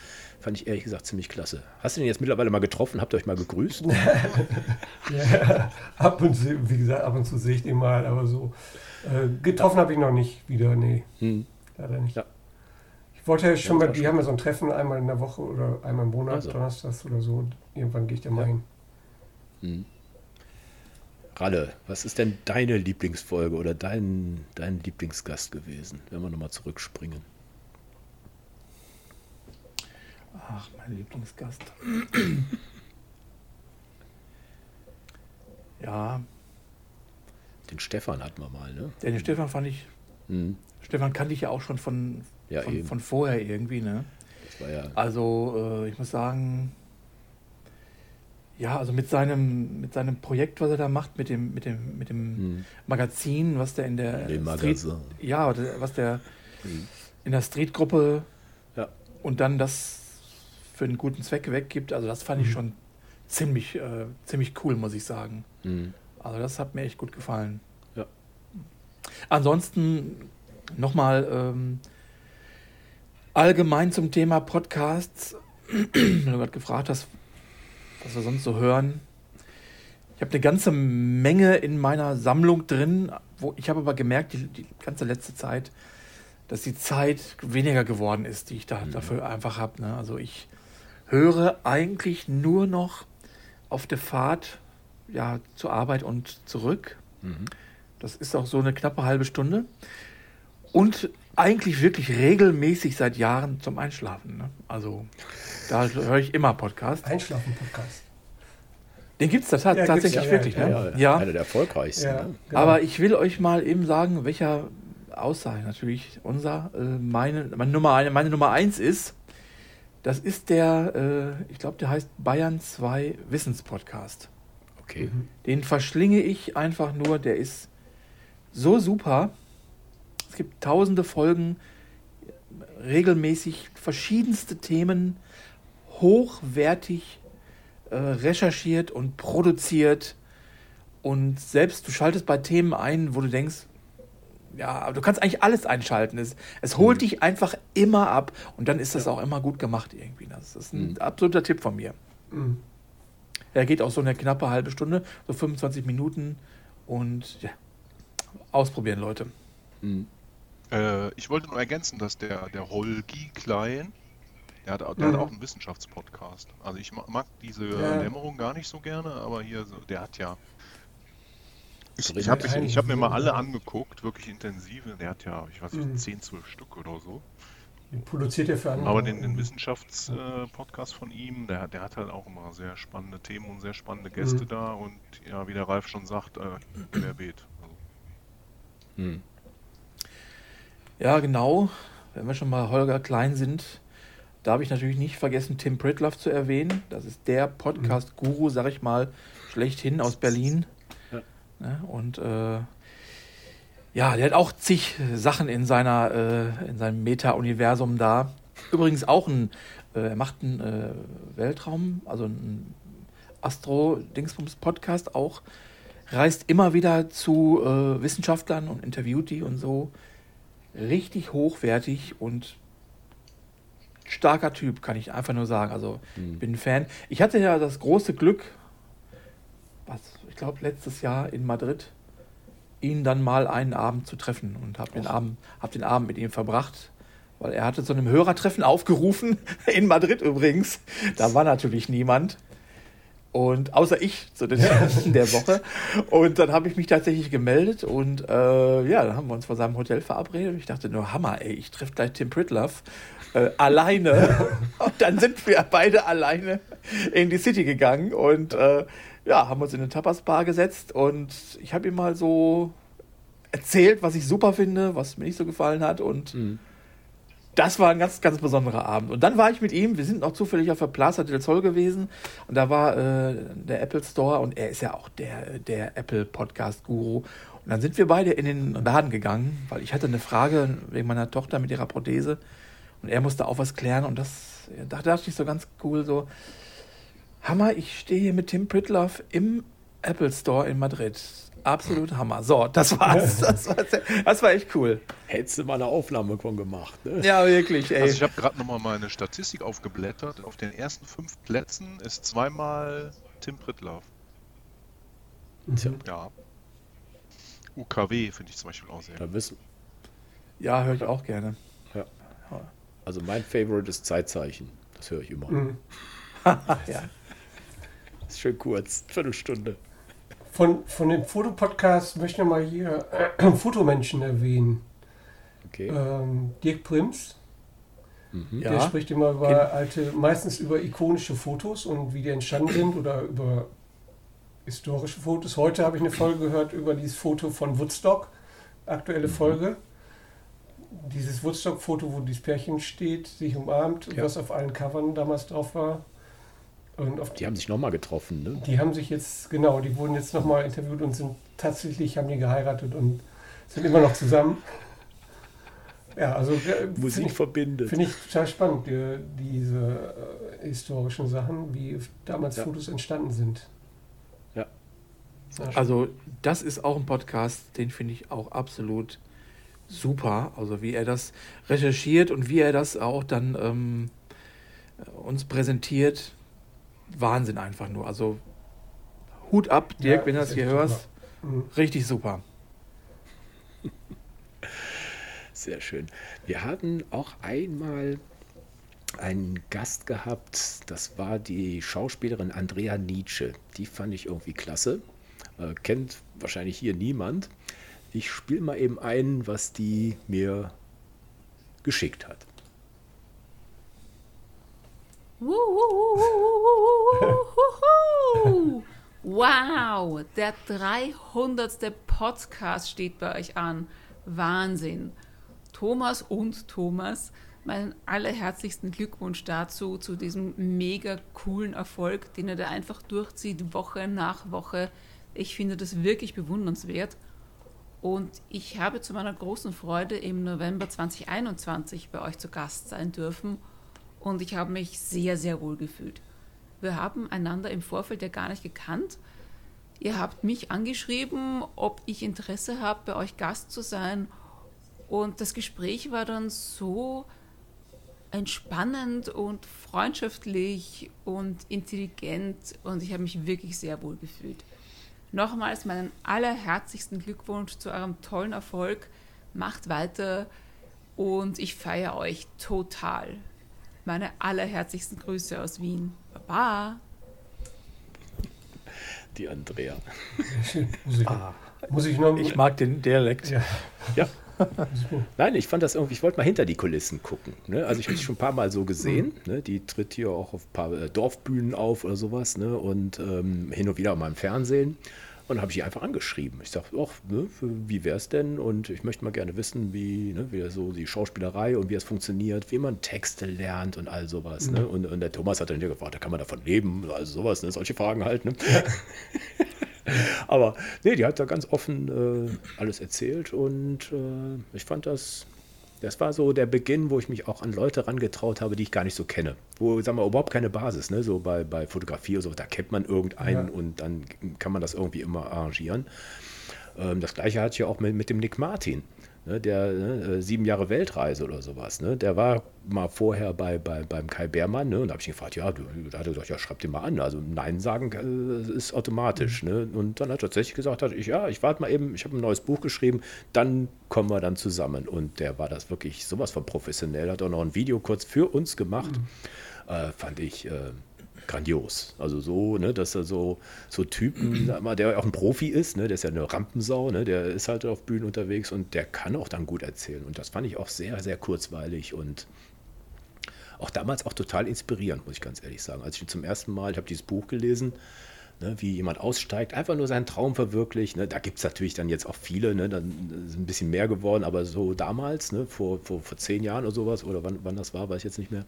fand ich ehrlich gesagt ziemlich klasse. Hast du den jetzt mittlerweile mal getroffen? Habt ihr euch mal gegrüßt? Ja, ab und zu, wie gesagt, ab und zu sehe ich den mal, aber so äh, getroffen habe ich noch nicht wieder, nee, Hm. leider nicht. Ja. Ich wollte ja schon mal, die haben ja so ein Treffen einmal in der Woche oder einmal im Monat, Also. donnerstags oder so. Irgendwann gehe ich da mal Ja. hin. Hm. Ralle, was ist denn deine Lieblingsfolge oder dein, dein Lieblingsgast gewesen, wenn wir nochmal zurückspringen? Ach, mein Lieblingsgast. ja, Den Stefan hatten wir mal, ne? den Stefan fand ich, Hm. Stefan kannte ich ja auch schon von, Ja, von, von vorher irgendwie, ne? Ja. Also, äh, ich muss sagen, ja, also mit seinem, mit seinem Projekt, was er da macht, mit dem, mit dem, mit dem Hm. Magazin, was der in der Dem Street, ja, was der Hm. in der Streetgruppe Ja. und dann das für einen guten Zweck weggibt, also das fand ich schon ziemlich, äh, ziemlich cool, muss ich sagen. Hm. Also das hat mir echt gut gefallen. Ja. Ansonsten nochmal ähm, allgemein zum Thema Podcasts, wenn du gerade gefragt hast, was wir sonst so hören. Ich habe eine ganze Menge in meiner Sammlung drin, wo ich habe aber gemerkt, die, die ganze letzte Zeit, dass die Zeit weniger geworden ist, die ich da dafür einfach habe. Ne? Also ich höre eigentlich nur noch auf der Fahrt ja, zur Arbeit und zurück. Mhm. Das ist auch so eine knappe halbe Stunde. Und eigentlich wirklich regelmäßig seit Jahren zum Einschlafen. Ne? Also da höre ich immer Podcast. Einschlafen-Podcast. Den gibt es Ja, tatsächlich ja, wirklich. ja, ne? Ja, einer der erfolgreichsten. Ja, Ne? genau. Aber ich will euch mal eben sagen, welcher Aussage natürlich unser, äh, meine, meine, Nummer eine, meine Nummer eins ist. Das ist der, äh, ich glaube, der heißt Bayern 2 Wissenspodcast. Okay. Den verschlinge ich einfach nur. Der ist so super. Es gibt tausende Folgen, regelmäßig verschiedenste Themen, hochwertig äh, recherchiert und produziert. Und selbst du schaltest bei Themen ein, wo du denkst, ja, aber du kannst eigentlich alles einschalten. Es, es holt dich einfach immer ab und dann ist das auch immer gut gemacht irgendwie. Das ist ein Mhm. absoluter Tipp von mir. Mhm. Er geht auch so eine knappe halbe Stunde, so 25 Minuten. Und ja, ausprobieren, Leute. Mhm. Äh, ich wollte nur ergänzen, dass der, der Holgi Klein, der hat, der Mhm. hat auch einen Wissenschaftspodcast. Also ich ma- mag diese Ja. Dämmerung gar nicht so gerne, aber hier, so, der hat ja. Ich, Drin ich habe hab mir mal alle angeguckt, wirklich intensive. Der hat ja, ich weiß nicht, Mhm. 10, 12 Stück oder so. Den produziert er für andere. Aber den, den Wissenschaftspodcast von ihm, der, der hat halt auch immer sehr spannende Themen und sehr spannende Gäste Mhm. da. Und ja, wie der Ralf schon sagt, äh, querbeet. Also, Mhm. Ja, genau. Wenn wir schon mal Holger Klein sind, darf ich natürlich nicht vergessen, Tim Pritloff zu erwähnen. Das ist der Podcast-Guru, sag ich mal, schlechthin aus Berlin. Ja. Ne? Und äh, ja, der hat auch zig Sachen in, seiner, äh, in seinem Meta-Universum da. Übrigens auch ein, äh, er macht einen äh, Weltraum, also einen Astro-Dingsbums-Podcast auch. Reist immer wieder zu äh, Wissenschaftlern und interviewt die und so. Richtig hochwertig und starker Typ, kann ich einfach nur sagen. Also, ich bin ein Fan. Ich hatte ja das große Glück, was, ich glaube, letztes Jahr in Madrid, ihn dann mal einen Abend zu treffen und habe den, Abend, hab den Abend mit ihm verbracht. Weil er hatte zu einem Hörertreffen aufgerufen, in Madrid übrigens. Da war natürlich niemand. Und außer ich zu den Zeiten der Woche. Und dann habe ich mich tatsächlich gemeldet und äh, ja, dann haben wir uns vor seinem Hotel verabredet. Und ich dachte nur, Hammer, ey, ich treffe gleich Tim Pritloff äh, alleine. und dann sind wir beide alleine in die City gegangen und äh, ja, haben uns in eine Tapas-Bar gesetzt und ich habe ihm mal so erzählt, was ich super finde, was mir nicht so gefallen hat und Mhm. Das war ein ganz, ganz besonderer Abend. Und dann war ich mit ihm, wir sind auch zufällig auf der Plaza del Sol gewesen und da war äh, der Apple Store und er ist ja auch der, der Apple Podcast Guru. Und dann sind wir beide in den Laden gegangen, weil ich hatte eine Frage wegen meiner Tochter mit ihrer Prothese und er musste auch was klären und das, da dachte ich so ganz cool so, Hammer, ich stehe hier mit Tim Pritloff im Apple Store in Madrid. Absolut Hammer. So, das war's. Das war, das war echt cool. Hättest du mal eine Aufnahme von gemacht. Ne? Ja, wirklich, ey. Also ich habe gerade nochmal meine Statistik aufgeblättert. Auf den ersten fünf Plätzen ist zweimal Tim Pritlaff. Tja, Ja. UKW finde ich zum Beispiel auch sehr. da wissen, Ja, höre ich auch gerne. also mein Favorite ist Zeitzeichen. Das höre ich immer. Mhm. ja. Ist schön kurz, Viertelstunde. Von, von dem Fotopodcast möchte ich mal hier äh, Fotomenschen erwähnen. Okay. Ähm, Dirk Prims, Mhm. der Ja. spricht immer über Kenn- alte, meistens über ikonische Fotos und wie die entstanden sind oder über historische Fotos. Heute habe ich eine Folge gehört über dieses Foto von Woodstock, aktuelle Folge. Dieses Woodstock-Foto, wo dieses Pärchen steht, sich umarmt, Ja. was auf allen Covern damals drauf war. Und auf Die haben sich nochmal getroffen, ne? die haben sich jetzt, genau, die wurden jetzt nochmal interviewt und sind tatsächlich, haben die geheiratet und sind immer noch zusammen. Ja, also äh, Musik finde ich, verbindet. find ich total spannend, die, diese äh, historischen Sachen, wie damals Ja. Fotos entstanden sind. Ja. Also, das ist auch ein Podcast, den finde ich auch absolut super. Also, wie er das recherchiert und wie er das auch dann ähm, uns präsentiert. Wahnsinn einfach nur. Also, Hut ab, Dirk, Ja, wenn du das hier hörst. Mhm. Richtig super. Sehr schön. Wir hatten auch einmal einen Gast gehabt, das war die Schauspielerin Andrea Nietzsche. Die fand ich irgendwie klasse. Äh, kennt wahrscheinlich hier niemand. Ich spiele mal eben ein, was die mir geschickt hat. Wow, der 300. Podcast steht bei euch an. Wahnsinn. Thomas und Thomas, meinen allerherzlichsten Glückwunsch dazu, zu diesem mega coolen Erfolg, den ihr da einfach durchzieht, Woche nach Woche. Ich finde das wirklich bewundernswert. Und ich habe zu meiner großen Freude im November 2021 bei euch zu Gast sein dürfen und ich habe mich sehr, sehr wohl gefühlt. Wir haben einander im Vorfeld ja gar nicht gekannt. Ihr habt mich angeschrieben, ob ich Interesse habe, bei euch Gast zu sein. Und das Gespräch war dann so entspannend und freundschaftlich und intelligent und ich habe mich wirklich sehr wohl gefühlt. Nochmals meinen allerherzlichsten Glückwunsch zu eurem tollen Erfolg. Macht weiter und ich feiere euch total. Meine allerherzlichsten Grüße aus Wien. Baba! Die Andrea. Muss ich, muss ich noch Ich mag den Dialekt. Ja. Ja. Nein, ich fand das irgendwie, ich wollte mal hinter die Kulissen gucken. Ne? Also ich habe sie schon ein paar Mal so gesehen. Ne? Die tritt hier auch auf ein paar äh, Dorfbühnen auf oder sowas. Ne? Und ähm, hin und wieder mal im Fernsehen. Und dann habe ich sie einfach angeschrieben. Ich sage, ach, ne, wie wäre es denn? Und ich möchte mal gerne wissen, wie, ne, wie so die Schauspielerei und wie es funktioniert, wie man Texte lernt und all sowas. Ne? Und, und der Thomas hat dann hier gefragt, da kann man davon leben, also sowas, ne? solche Fragen halt. Ne? Aber nee, die hat da ganz offen äh, alles erzählt und äh, ich fand das, das war so der Beginn, wo ich mich auch an Leute rangetraut habe, die ich gar nicht so kenne. Wo, sagen wir, überhaupt keine Basis, ne? So bei, bei Fotografie oder so, da kennt man irgendeinen Ja. und dann kann man das irgendwie immer arrangieren. Ähm, das gleiche hatte ich ja auch mit, mit dem Nick Martin. Ne, der ne, äh, sieben Jahre Weltreise oder sowas. Ne, der war mal vorher bei, bei, beim Kai Beermann ne, und da habe ich ihn gefragt, ja, du, da hat er gesagt, ja, schreib den mal an. Also Nein sagen äh, ist automatisch. Ne? Und dann hat er tatsächlich gesagt, hat, ich, ja, ich warte mal eben, ich habe ein neues Buch geschrieben, dann kommen wir dann zusammen. Und der war das wirklich sowas von professionell, hat auch noch ein Video kurz für uns gemacht. Äh, fand ich äh, grandios. Also so, ne, dass er so, so Typen, sag mal, der auch ein Profi ist, ne, der ist ja eine Rampensau, ne, der ist halt auf Bühnen unterwegs und der kann auch dann gut erzählen. Und das fand ich auch sehr, sehr kurzweilig und auch damals auch total inspirierend, muss ich ganz ehrlich sagen. Als ich zum ersten Mal, ich habe dieses Buch gelesen, Ne, wie jemand aussteigt, einfach nur seinen Traum verwirklicht. Ne, da gibt es natürlich dann jetzt auch viele, ne, dann ist ein bisschen mehr geworden, aber so damals, ne, vor, vor, vor zehn Jahren oder sowas, oder wann, wann das war, weiß ich jetzt nicht mehr,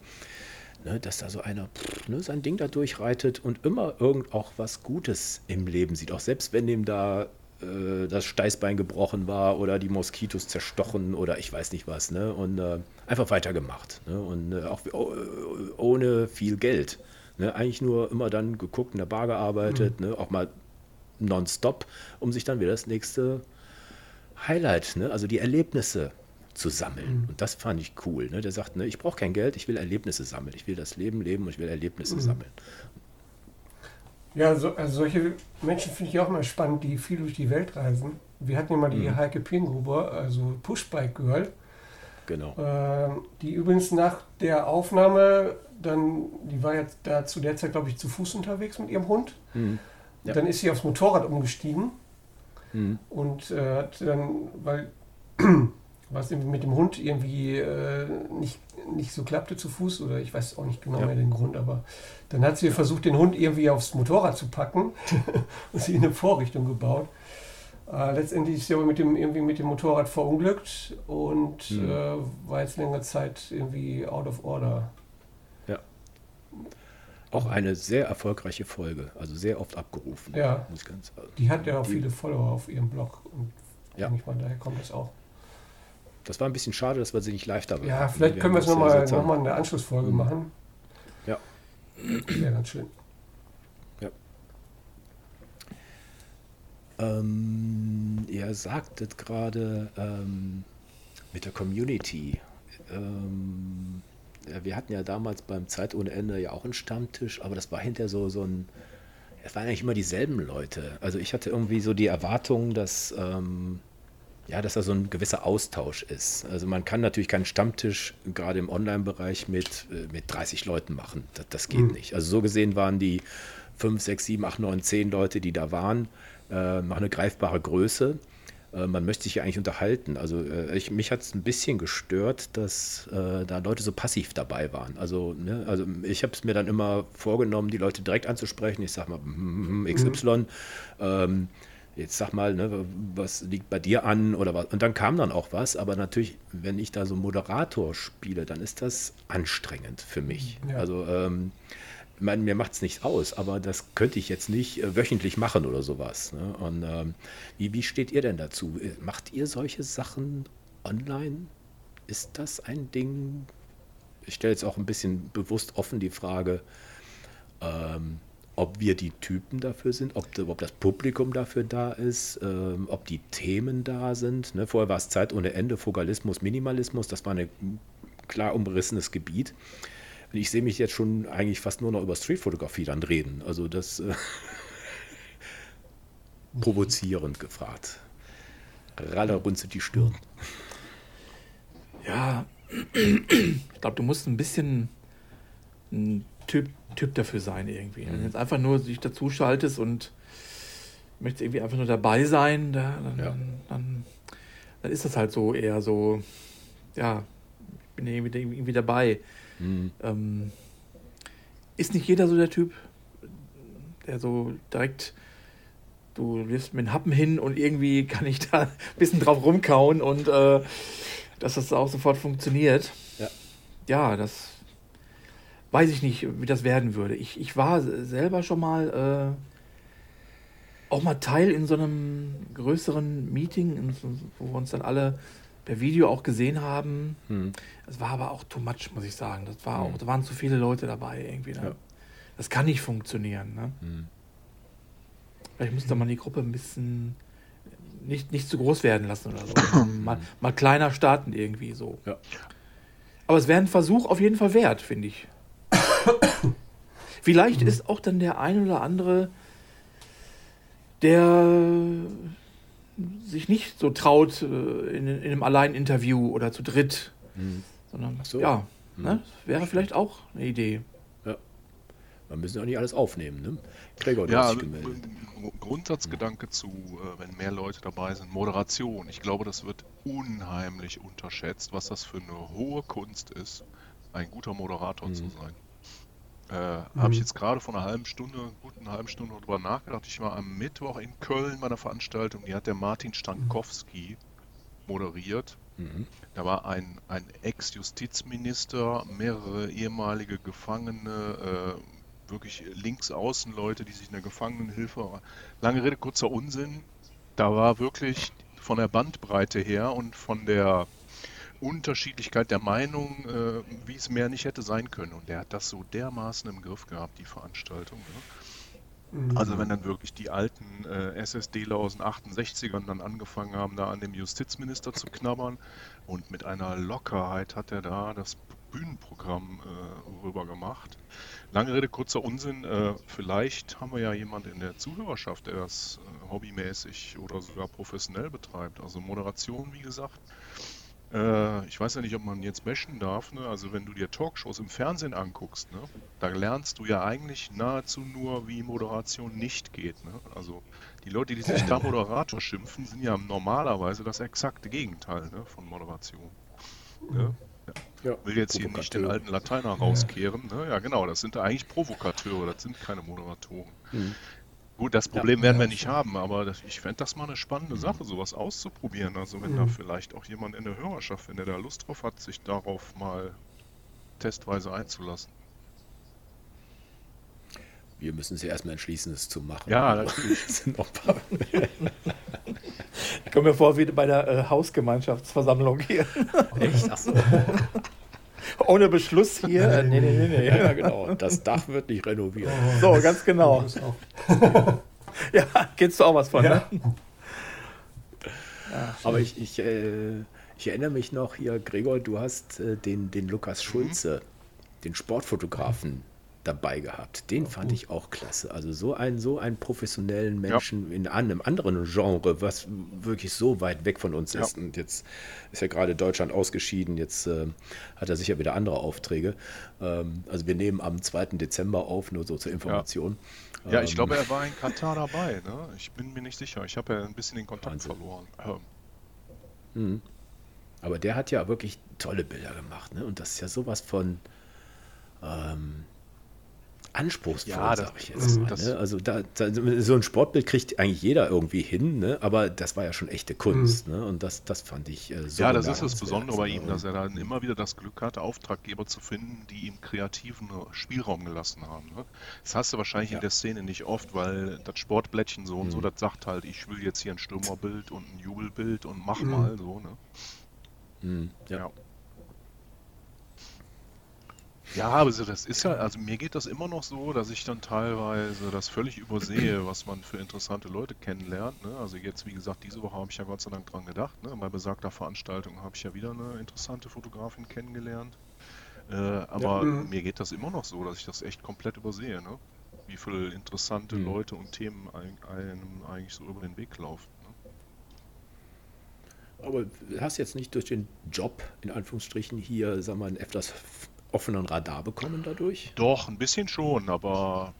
ne, dass da so einer pff, ne, sein Ding da durchreitet und immer irgend auch was Gutes im Leben sieht. Auch selbst wenn ihm da äh, das Steißbein gebrochen war oder die Moskitos zerstochen oder ich weiß nicht was. Ne, und äh, einfach weitergemacht. Ne, und äh, auch oh, ohne viel Geld. Ne, eigentlich nur immer dann geguckt, in der Bar gearbeitet, mhm. ne, auch mal nonstop, um sich dann wieder das nächste Highlight, ne, also die Erlebnisse zu sammeln. Mhm. Und das fand ich cool. Ne? Der sagt, ne, ich brauche kein Geld, ich will Erlebnisse sammeln. Ich will das Leben leben und ich will Erlebnisse mhm. sammeln. Ja, so, also solche Menschen finde ich auch mal spannend, die viel durch die Welt reisen. Wir hatten ja mal die mhm. Heike Pirngruber, also Pushbike Girl. Genau. Äh, die übrigens nach der Aufnahme dann, die war jetzt da zu der Zeit, glaube ich, zu Fuß unterwegs mit ihrem Hund. Mhm. Ja. Dann ist sie aufs Motorrad umgestiegen mhm. und äh, hat dann, weil was mit dem Hund irgendwie äh, nicht, nicht so klappte zu Fuß oder ich weiß auch nicht genau ja. mehr den Grund, aber dann hat sie versucht, den Hund irgendwie aufs Motorrad zu packen und sie in eine Vorrichtung gebaut. Äh, letztendlich ist sie aber mit dem, irgendwie mit dem Motorrad verunglückt und mhm. äh, war jetzt längere Zeit irgendwie out of order. Auch eine sehr erfolgreiche Folge, also sehr oft abgerufen. Ja. Ganz, die hat ja auch die, viele Follower auf ihrem Blog und ja. denke ich mal, daher kommt das auch. Das war ein bisschen schade, dass wir sie nicht live dabei Ja, vielleicht wir können wir es nochmal noch mal eine Anschlussfolge mhm. machen. Ja. Wäre ganz schön. Ja. Ähm, ihr sagtet gerade ähm, mit der Community. Ähm, wir hatten ja damals beim Zeit ohne Ende ja auch einen Stammtisch, aber das war hinterher so, so ein, es waren eigentlich immer dieselben Leute. Also ich hatte irgendwie so die Erwartung, dass, ähm, ja, dass da so ein gewisser Austausch ist. Also man kann natürlich keinen Stammtisch gerade im Online-Bereich mit, äh, mit 30 Leuten machen. Das, das geht mhm. nicht. Also so gesehen waren die 5, 6, 7, 8, 9, 10 Leute, die da waren, äh, noch eine greifbare Größe. Äh, man möchte sich ja eigentlich unterhalten. Also äh, ich, mich hat es ein bisschen gestört, dass äh, da Leute so passiv dabei waren. Also, ne, also ich habe es mir dann immer vorgenommen, die Leute direkt anzusprechen. Ich sage mal, hm, hm, XY, mhm. ähm, jetzt sag mal, ne, was liegt bei dir an oder was. Und dann kam dann auch was, aber natürlich, wenn ich da so Moderator spiele, dann ist das anstrengend für mich. Ja. Also ähm, meine, mir macht es nichts aus, aber das könnte ich jetzt nicht äh, wöchentlich machen oder sowas. Ne? Und ähm, wie, wie steht ihr denn dazu? Äh, macht ihr solche Sachen online? Ist das ein Ding? Ich stelle jetzt auch ein bisschen bewusst offen die Frage, ähm, ob wir die Typen dafür sind, ob, ob das Publikum dafür da ist, ähm, ob die Themen da sind. Ne? Vorher war es Zeit ohne Ende, Fugalismus, Minimalismus, das war ein klar umrissenes Gebiet ich sehe mich jetzt schon eigentlich fast nur noch über Streetfotografie dann reden. Also das äh, provozierend gefragt. Raller runzelt die Stirn. Ja, ich glaube, du musst ein bisschen ein Typ, typ dafür sein irgendwie. Wenn du jetzt einfach nur dich dazu schaltest und möchtest irgendwie einfach nur dabei sein, da, dann, ja. dann, dann, ist das halt so eher so, ja, ich bin irgendwie, irgendwie dabei. Mhm. Ähm, ist nicht jeder so der Typ, der so direkt, du wirfst mir einen Happen hin und irgendwie kann ich da ein bisschen drauf rumkauen und äh, dass das auch sofort funktioniert. Ja. ja, das weiß ich nicht, wie das werden würde. Ich, ich war selber schon mal äh, auch mal Teil in so einem größeren Meeting, wo wir uns dann alle per Video auch gesehen haben. Hm. Es war aber auch too much, muss ich sagen. Das war auch, hm. da waren zu viele Leute dabei irgendwie. Ne? Ja. Das kann nicht funktionieren. Ne? Hm. Vielleicht müsste man die Gruppe ein bisschen nicht, nicht zu groß werden lassen oder so. mal, mal kleiner starten irgendwie so. Ja. Aber es wäre ein Versuch auf jeden Fall wert, finde ich. Vielleicht mhm. ist auch dann der ein oder andere, der sich nicht so traut äh, in, in einem Allein-Interview oder zu dritt. Mhm. Sondern, so. ja, mhm. ne, wäre vielleicht auch eine Idee. Ja. Man müssen ja auch nicht alles aufnehmen, ne? Gregor, du ja, hast dich gemeldet. Grundsatzgedanke zu, äh, wenn mehr Leute dabei sind, Moderation. Ich glaube, das wird unheimlich unterschätzt, was das für eine hohe Kunst ist, ein guter Moderator mhm. zu sein. Äh, Habe ich jetzt gerade vor einer halben Stunde, guten halben Stunde drüber nachgedacht. Ich war am Mittwoch in Köln bei einer Veranstaltung, die hat der Martin Stankowski moderiert. Da war ein, ein Ex-Justizminister, mehrere ehemalige Gefangene, äh, wirklich Linksaußenleute, die sich in der Gefangenenhilfe. Lange Rede, kurzer Unsinn. Da war wirklich von der Bandbreite her und von der Unterschiedlichkeit der Meinung, äh, wie es mehr nicht hätte sein können. Und der hat das so dermaßen im Griff gehabt, die Veranstaltung. Ne? Also wenn dann wirklich die alten äh, SSDler aus den 68ern dann angefangen haben, da an dem Justizminister zu knabbern und mit einer Lockerheit hat er da das Bühnenprogramm äh, rüber gemacht. Lange Rede, kurzer Unsinn. Äh, vielleicht haben wir ja jemand in der Zuhörerschaft, der das äh, hobbymäßig oder sogar professionell betreibt. Also Moderation, wie gesagt. Äh, ich weiß ja nicht, ob man jetzt bashen darf. Ne? Also wenn du dir Talkshows im Fernsehen anguckst, ne? da lernst du ja eigentlich nahezu nur, wie Moderation nicht geht. Ne? Also die Leute, die sich da Moderator schimpfen, sind ja normalerweise das exakte Gegenteil ne? von Moderation. Ne? Ja, will jetzt hier nicht den alten Lateiner rauskehren. Ne? Ja, genau, das sind eigentlich Provokateure, das sind keine Moderatoren. Mhm. Gut, das Problem werden wir ja, nicht haben, aber das, ich fände das mal eine spannende Sache, sowas auszuprobieren. Also wenn da vielleicht auch jemand in der Hörerschaft, wenn der da Lust drauf hat, sich darauf mal testweise einzulassen. Wir müssen uns ja erstmal entschließen, es zu machen. Ja, natürlich. es sind noch ein paar. Ich komme mir vor wie bei der äh, Hausgemeinschaftsversammlung hier. Echt? Ach so. Ohne Beschluss hier. Äh, nee, nee, nee, nee. Ja, genau. Das Dach wird nicht renoviert. So, ganz genau. Ja, kennst du auch was von, Ja. ne? Aber ich, ich, äh, ich erinnere mich noch hier, Gregor, du hast äh, den, den Lukas Schulze, den Sportfotografen, dabei gehabt. Den fand ich auch klasse. Also so einen, so einen professionellen Menschen in einem anderen Genre, was wirklich so weit weg von uns Ja. ist. Und jetzt ist ja gerade Deutschland ausgeschieden, jetzt äh, hat er sicher wieder andere Aufträge. Ähm, also wir nehmen am 2. Dezember auf, nur so zur Information. Ja, ich Ähm, glaube, er war in Katar dabei. Ne? Ich bin mir nicht sicher. Ich habe ja ein bisschen den Kontakt Wahnsinn. verloren. Ähm, Aber der hat ja wirklich tolle Bilder gemacht, ne? Und das ist ja sowas von ähm, anspruchsvoll, Ja, das- sag ich jetzt mal. das- ne? Also da, da, so ein Sportbild kriegt eigentlich jeder irgendwie hin, ne? aber das war ja schon echte Kunst. Ne? Und das, das fand ich äh, so ja, das ist das Besondere bei ne? ihm, dass er dann immer wieder das Glück hatte, Auftraggeber zu finden, die ihm kreativen Spielraum gelassen haben. Ne? Das hast du wahrscheinlich Ja. in der Szene nicht oft, weil das Sportblättchen so und so, Mhm. das sagt halt, ich will jetzt hier ein Stürmerbild und ein Jubelbild und mach Mhm. mal so. Ne? Ja. Ja. Ja, aber so, das ist ja, also mir geht das immer noch so, dass ich dann teilweise das völlig übersehe, was man für interessante Leute kennenlernt. Ne? Also jetzt, wie gesagt, diese Woche habe ich ja Gott sei Dank dran gedacht. Ne? Bei besagter Veranstaltung habe ich ja wieder eine interessante Fotografin kennengelernt. Äh, aber Mhm. mir geht das immer noch so, dass ich das echt komplett übersehe. Ne? Wie viele interessante Mhm. Leute und Themen ein, einem eigentlich so über den Weg laufen. Ne? Aber du hast jetzt nicht durch den Job, in Anführungsstrichen, hier, sagen wir mal, etwas offenen Radar bekommen dadurch? Doch, ein bisschen schon, aber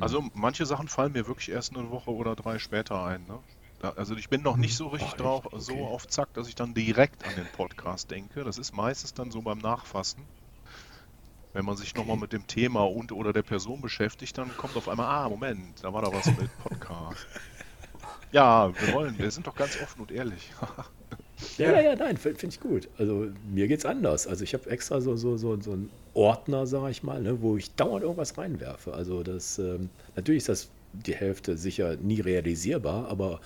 also manche Sachen fallen mir wirklich erst eine Woche oder drei später ein. Ne? Da, also ich bin noch nicht so richtig echt? drauf, so Okay. auf Zack, dass ich dann direkt an den Podcast denke. Das ist meistens dann so beim Nachfassen. Wenn man sich nochmal mit dem Thema und oder der Person beschäftigt, dann kommt auf einmal, ah, Moment, da war da was mit Podcast. Ja, wir wollen, wir sind doch ganz offen und ehrlich. Ja, ja, ja, nein, finde find ich gut. Also mir geht's anders. Also ich habe extra so, so, so, so einen Ordner, sage ich mal, ne, wo ich dauernd irgendwas reinwerfe. Also das, ähm, natürlich ist das die Hälfte sicher nie realisierbar, aber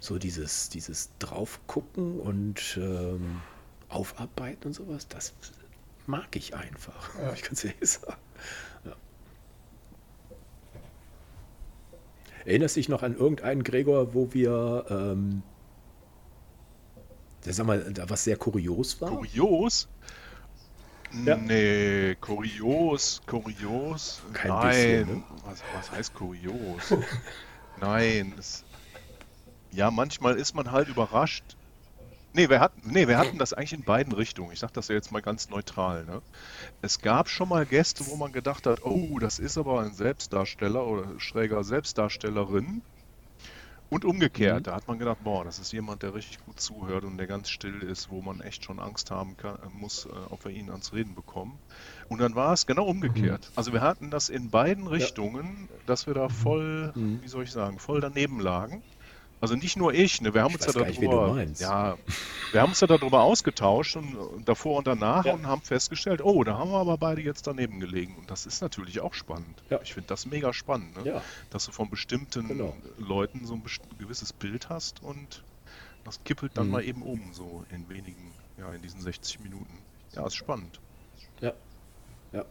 so dieses, dieses Draufgucken und ähm, Aufarbeiten und sowas, das mag ich einfach. Ja. Ich kann es ehrlich sagen. Ja. Erinnerst du dich noch an irgendeinen Gregor, wo wir ähm, sag mal, was sehr kurios war? Kurios? Ja. Nee, kurios, kurios. Kein Nein, bisschen, ne? was, was heißt kurios? Nein, es, ja, manchmal ist man halt überrascht. Nee, wir hatten, nee, wir hatten das eigentlich in beiden Richtungen. Ich sage das ja jetzt mal ganz neutral. Ne? Es gab schon mal Gäste, wo man gedacht hat, oh, das ist aber ein Selbstdarsteller oder schräger Selbstdarstellerin. Und umgekehrt, mhm. da hat man gedacht, boah, das ist jemand, der richtig gut zuhört und der ganz still ist, wo man echt schon Angst haben kann, äh, muss, äh, ob wir ihn ans Reden bekommen. Und dann war es genau umgekehrt. Mhm. Also wir hatten das in beiden Richtungen, ja. dass wir da voll, mhm. wie soll ich sagen, voll daneben lagen. Also nicht nur ich, ne? wir haben ich uns ja darüber, nicht, ja, wir haben uns ja darüber ausgetauscht und, und davor und danach ja. und haben festgestellt, oh, da haben wir aber beide jetzt daneben gelegen. Und das ist natürlich auch spannend. Ja. Ich finde das mega spannend, ne? ja. dass du von bestimmten genau. Leuten so ein gewisses Bild hast und das kippelt dann mhm. mal eben um, so in wenigen, ja, in diesen 60 Minuten. Ja, ist spannend. Ja. Ja.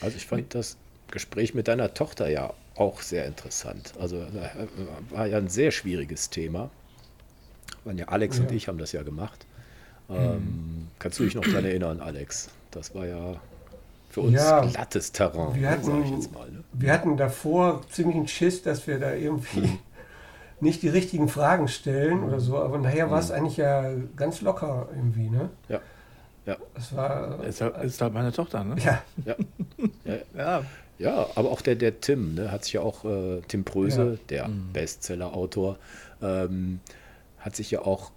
Also ich fand das Gespräch mit deiner Tochter ja auch sehr interessant. Also äh, war ja ein sehr schwieriges Thema. Waren ja Alex ja. und ich haben das ja gemacht. Ähm, mhm. Kannst du dich noch daran erinnern, Alex? Das war ja für uns ja, glattes Terrain, wir hatten, mal, ne? Wir hatten davor ziemlich einen Schiss, dass wir da irgendwie mhm. nicht die richtigen Fragen stellen oder so, aber nachher war es eigentlich ja ganz locker irgendwie, ne? Ja. Ja. Das war. Ist, ist halt meine Tochter, ne? Ja. Ja. ja. ja. Ja, aber auch der, der Tim, ne, hat sich ja auch, äh, Tim Pröse, ja. der mhm. Bestseller-Autor, ähm, hat sich ja auch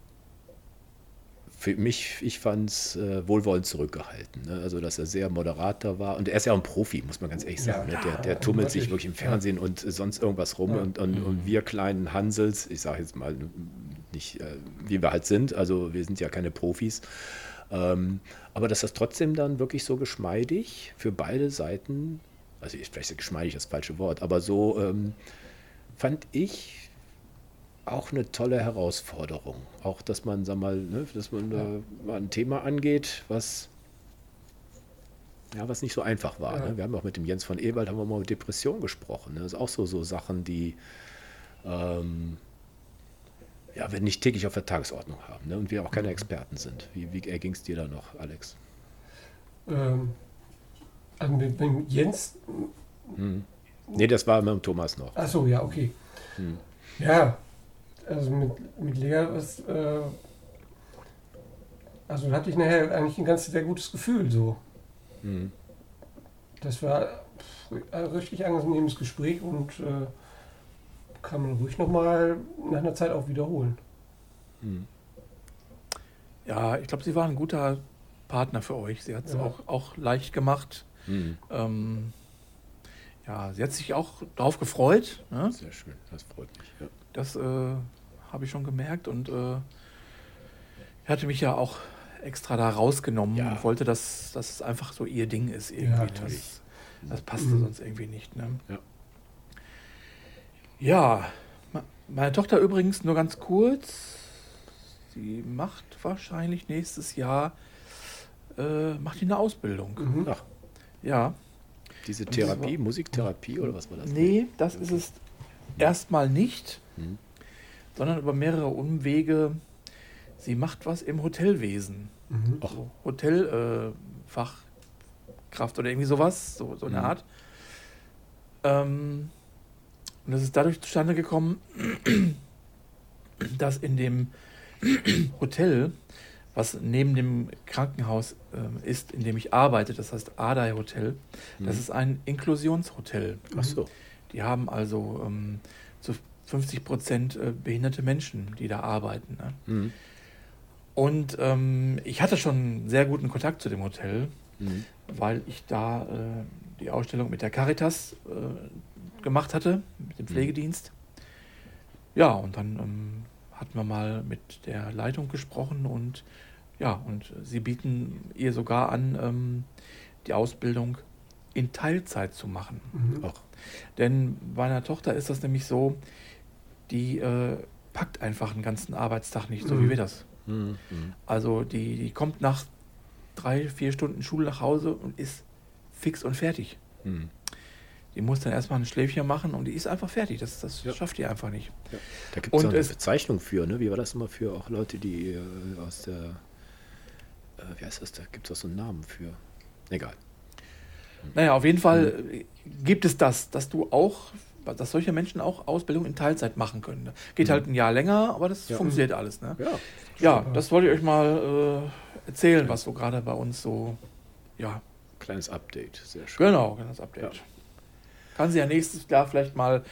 für mich, ich fand es äh, wohlwollend zurückgehalten. Ne? Also, dass er sehr moderater war. Und er ist ja auch ein Profi, muss man ganz ehrlich sagen. Ja, ne? Der, der tummelt sich wirklich im Fernsehen ja. und sonst irgendwas rum. Und, und, und, mhm. wir kleinen Hansels, ich sage jetzt mal nicht, äh, wie wir halt sind, also wir sind ja keine Profis. Ähm, aber dass das trotzdem dann wirklich so geschmeidig für beide Seiten also vielleicht ist geschmeidig das falsche Wort, aber so ähm, fand ich auch eine tolle Herausforderung. Auch, dass man, sag mal, ne, dass man ja. da mal ein Thema angeht, was ja, was nicht so einfach war. Ja. Ne? Wir haben auch mit dem Jens von Ewald haben wir mal über Depression gesprochen. Ne? Das ist auch so, so Sachen, die ähm, ja, wir nicht täglich auf der Tagesordnung haben ne? und wir auch keine mhm. Experten sind. Wie, wie erging es dir da noch, Alex? Ähm, also mit, mit Jens. Hm. Nee, das war mit Thomas noch. Achso, ja, okay. Hm. Ja, also mit, mit Lea, was, äh, also hatte ich nachher eigentlich ein ganz sehr gutes Gefühl so. Hm. Das war ein richtig angenehmes Gespräch und äh, kann man ruhig nochmal nach einer Zeit auch wiederholen. Hm. Ja, ich glaube, sie war ein guter Partner für euch. Sie hat es ja. auch, auch leicht gemacht. Mhm. Ähm, ja, sie hat sich auch darauf gefreut. Ne? Sehr schön, das freut mich. Ja. Das äh, habe ich schon gemerkt und äh, hatte mich ja auch extra da rausgenommen ja. und wollte, dass, dass es einfach so ihr Ding ist irgendwie. Ja, das, das passte mhm. sonst irgendwie nicht. Ne? Ja. ja, meine Tochter übrigens nur ganz kurz. Sie macht wahrscheinlich nächstes Jahr äh, macht die eine Ausbildung. Mhm. Ach. Ja. Diese Therapie, war, Musiktherapie oder was war das? Nee, das ist es erstmal nicht, hm. sondern über mehrere Umwege. Sie macht was im Hotelwesen. Mhm. So Hotelfachkraft äh, oder irgendwie sowas, so, so eine mhm. Art. Ähm, und das ist dadurch zustande gekommen, dass in dem Hotel was neben dem Krankenhaus äh, ist, in dem ich arbeite, das heißt Adai Hotel. Das mhm. ist ein Inklusionshotel. Ach so. Die haben also ähm, zu 50 Prozent äh, behinderte Menschen, die da arbeiten. Ne? Mhm. Und ähm, ich hatte schon einen sehr guten Kontakt zu dem Hotel, mhm. weil ich da äh, die Ausstellung mit der Caritas äh, gemacht hatte, mit dem mhm. Pflegedienst. Ja, und dann ähm, hatten wir mal mit der Leitung gesprochen und ja, und sie bieten ihr sogar an, ähm, die Ausbildung in Teilzeit zu machen. Mhm. Denn bei einer Tochter ist das nämlich so, die äh, packt einfach einen ganzen Arbeitstag nicht, so mhm. wie wir das. Mhm. Also die, die kommt nach drei, vier Stunden Schule nach Hause und ist fix und fertig. Mhm. Die muss dann erstmal ein Schläfchen machen und die ist einfach fertig. Das, das ja. schafft die einfach nicht. Ja. Da gibt es eine Bezeichnung für, ne? Wie war das immer für auch Leute, die äh, aus der äh, wie heißt das da? Gibt es da so einen Namen für? Egal. Naja, auf jeden Fall gibt es das, dass du auch, dass solche Menschen auch Ausbildung in Teilzeit machen können. Geht mhm. halt ein Jahr länger, aber das ja. funktioniert alles. Ne? Ja, ja, das wollte ich euch mal äh, erzählen, was so gerade bei uns so, ja. Kleines Update, sehr schön. Genau, kleines Update. Ja. Kann sie ja nächstes Jahr vielleicht mal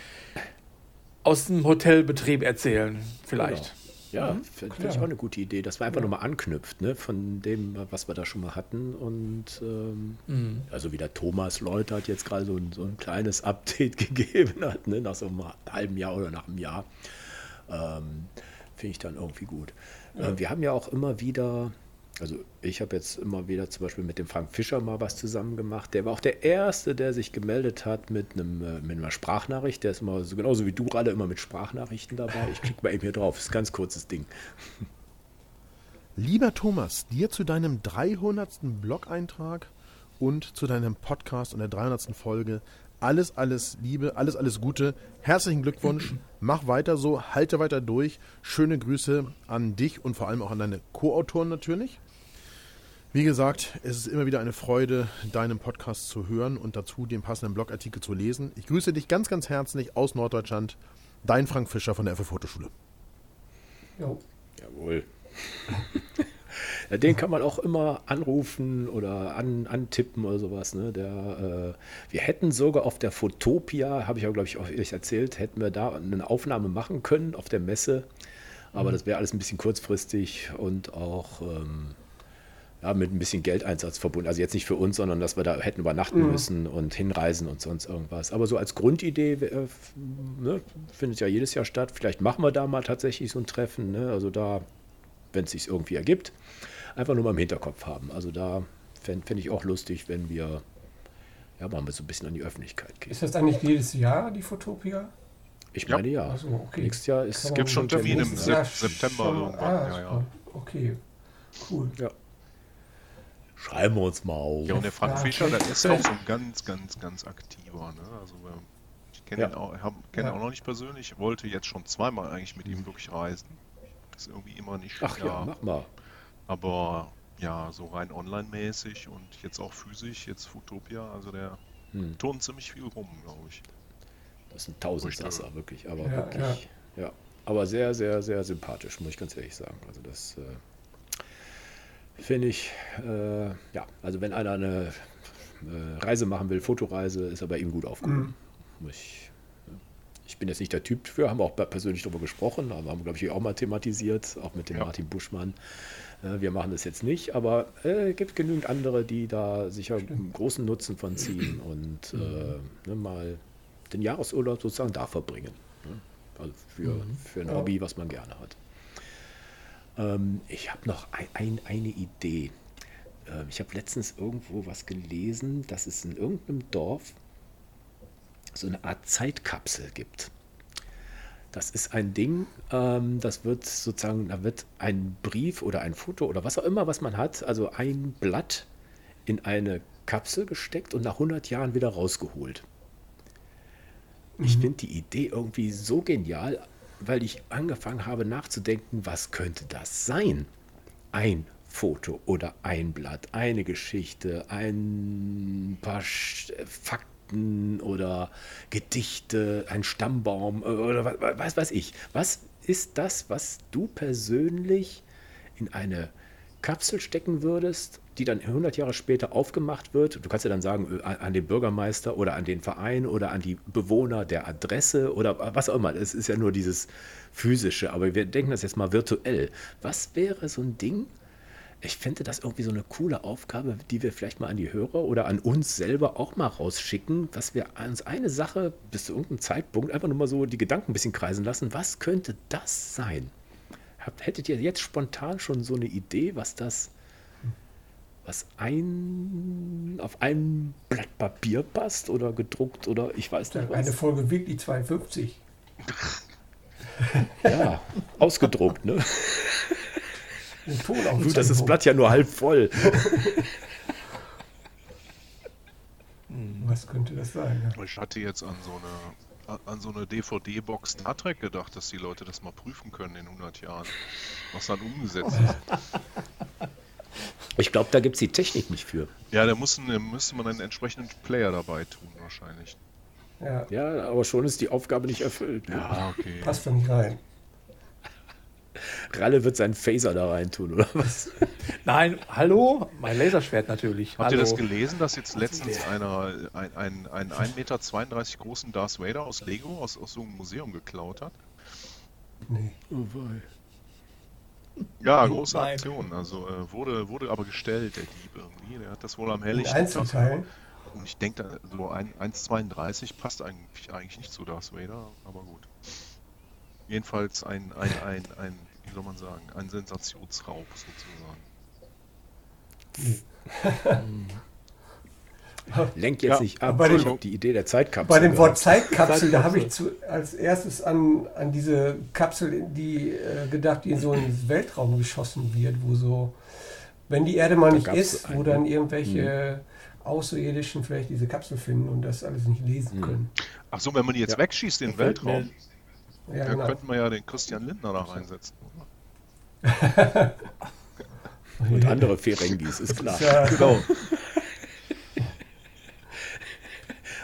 aus dem Hotelbetrieb erzählen, vielleicht. Genau. Ja, mhm, finde ich auch eine gute Idee, dass man einfach ja. nochmal anknüpft, ne, von dem, was wir da schon mal hatten. Und ähm, mhm. also wie der Thomas Leute hat jetzt gerade so ein, so ein kleines Update gegeben hat, ne, nach so einem halben Jahr oder nach einem Jahr. Ähm, finde ich dann irgendwie gut. Ja. Äh, wir haben ja auch immer wieder also ich habe jetzt immer wieder zum Beispiel mit dem Frank Fischer mal was zusammen gemacht. Der war auch der Erste, der sich gemeldet hat mit, einem, äh, mit einer Sprachnachricht. Der ist immer so genauso wie du gerade immer mit Sprachnachrichten dabei. Ich klicke mal eben hier drauf. Das ist ein ganz kurzes Ding. Lieber Thomas, dir zu deinem 300. Blog-Eintrag und zu deinem Podcast und der 300. Folge alles, alles Liebe, alles, alles Gute. Herzlichen Glückwunsch. Mach weiter so, halte weiter durch. Schöne Grüße an dich und vor allem auch an deine Co-Autoren natürlich. Wie gesagt, es ist immer wieder eine Freude, deinen Podcast zu hören und dazu den passenden Blogartikel zu lesen. Ich grüße dich ganz, ganz herzlich aus Norddeutschland. Dein Frank Fischer von der FF Fotoschule. Jo. Jawohl. Den kann man auch immer anrufen oder an, antippen oder sowas. Ne? Der, äh, wir hätten sogar auf der Fotopia, habe ich auch, glaube ich, euch erzählt, hätten wir da eine Aufnahme machen können auf der Messe. Aber mhm. das wäre alles ein bisschen kurzfristig und auch ähm, ja, mit ein bisschen Geldeinsatz verbunden. Also jetzt nicht für uns, sondern dass wir da hätten übernachten mhm. müssen und hinreisen und sonst irgendwas. Aber so als Grundidee äh, ne, findet ja jedes Jahr statt. Vielleicht machen wir da mal tatsächlich so ein Treffen. Ne? Also da, wenn es sich irgendwie ergibt, einfach nur mal im Hinterkopf haben. Also da fände fänd ich auch lustig, wenn wir ja mal so ein bisschen an die Öffentlichkeit gehen. Ist das nicht jedes Jahr die Fotopia? Ich meine ja. Also, okay. Nächstes Jahr ist. Es gibt schon Termine im September irgendwann. Ah, ja, ja. Okay, cool. Ja. Schreiben wir uns mal auf. Ja, und der Frank ja, Fischer, der ist auch so ein ganz, ganz, ganz aktiver. Ne? Also, ich kenne ja. ihn auch, kenn ja. auch noch nicht persönlich, wollte jetzt schon zweimal eigentlich mit ihm wirklich reisen. Ist irgendwie immer nicht Ach ja, mach mal. Aber ja, so rein online-mäßig und jetzt auch physisch, jetzt Futopia, also der hm. turnt ziemlich viel rum, glaube ich. Das ist ein Tausendsasser, wirklich, aber ja, wirklich, ja. ja. Aber sehr, sehr, sehr sympathisch, muss ich ganz ehrlich sagen. Also das äh, finde ich, äh, ja, also wenn einer eine äh, Reise machen will, Fotoreise, ist er bei ihm gut aufgehoben. Mhm. Ich, ich bin jetzt nicht der Typ für, haben wir auch persönlich darüber gesprochen, aber haben, glaube ich, auch mal thematisiert, auch mit dem ja. Martin Buschmann. Wir machen das jetzt nicht, aber es äh, gibt genügend andere, die da sicher einen großen Nutzen von ziehen und äh, ne, mal den Jahresurlaub sozusagen da verbringen. Ne? Also für, mhm. für ein Hobby, was man gerne hat. Ähm, ich habe noch ein, ein, eine Idee. Äh, ich habe letztens irgendwo was gelesen, dass es in irgendeinem Dorf so eine Art Zeitkapsel gibt. Das ist ein Ding, ähm, das wird sozusagen, da wird ein Brief oder ein Foto oder was auch immer, was man hat, also ein Blatt in eine Kapsel gesteckt und nach 100 Jahren wieder rausgeholt. Mhm. Ich finde die Idee irgendwie so genial, weil ich angefangen habe nachzudenken, was könnte das sein? Ein Foto oder ein Blatt, eine Geschichte, ein paar Fakten Geschichten oder Gedichte, ein Stammbaum äh, oder was, was weiß ich. Was ist das, was du persönlich in eine Kapsel stecken würdest, die dann 100 Jahre später aufgemacht wird? Du kannst ja dann sagen, äh, an den Bürgermeister oder an den Verein oder an die Bewohner der Adresse oder was auch immer. Es ist ja nur dieses physische, aber wir denken das jetzt mal virtuell. Was wäre so ein Ding, ich fände das irgendwie so eine coole Aufgabe, die wir vielleicht mal an die Hörer oder an uns selber auch mal rausschicken, dass wir uns eine Sache bis zu irgendeinem Zeitpunkt einfach nur mal so die Gedanken ein bisschen kreisen lassen. Was könnte das sein? Hättet ihr jetzt spontan schon so eine Idee, was das, was ein, auf einem Blatt Papier passt oder gedruckt oder ich weiß nicht was? Eine Folge Weekly 52. ja, ausgedruckt, ne? Gut, das ist das Blatt ja nur halb voll. Was könnte das sein? Ja? Ich hatte jetzt an so eine an so eine DVD-Box Star Trek gedacht, dass die Leute das mal prüfen können in 100 Jahren, was dann umgesetzt ist. Ich glaube, da gibt es die Technik nicht für. Ja, da muss, müsste man einen entsprechenden Player dabei tun, wahrscheinlich. Ja. ja, aber schon ist die Aufgabe nicht erfüllt. Ja, okay. Passt doch nicht rein. Gralle wird seinen Phaser da rein tun, oder was? Nein, hallo, mein Laserschwert natürlich. Habt hallo. ihr das gelesen, dass jetzt letztens einer ein, ein, ein 1,32 Meter großen Darth Vader aus Lego aus, aus so einem Museum geklaut hat? Nee. Oh, wei. Ja, große Nein. Aktion. Also äh, wurde, wurde aber gestellt, der Dieb irgendwie. Der hat das wohl am helllichten Tag. Einzelteilen. Und ich denke, da- so ein 1,32 passt eigentlich, eigentlich nicht zu Darth Vader, aber gut. Jedenfalls ein, ein, ein, ein, wie soll man sagen, ein Sensationsraub sozusagen. Lenk jetzt Ja, nicht ab. bei dem- ich hab die Idee der Zeitkapsel. Bei dem Wort. Zeitkapsel, da habe ich zu, als erstes an, an diese Kapsel, die äh, gedacht, die in so einen Weltraum geschossen wird, wo so, wenn die Erde mal nicht gab's ist, wo einen, dann ne? irgendwelche Außerirdischen vielleicht diese Kapsel finden und das alles nicht lesen können. Ach so, wenn man die jetzt Ja. wegschießt in den Weltraum, Ja, dann genau. könnten wir ja den Christian Lindner da reinsetzen. oder? Und andere Ferengis, ist klar. Ja, Genau.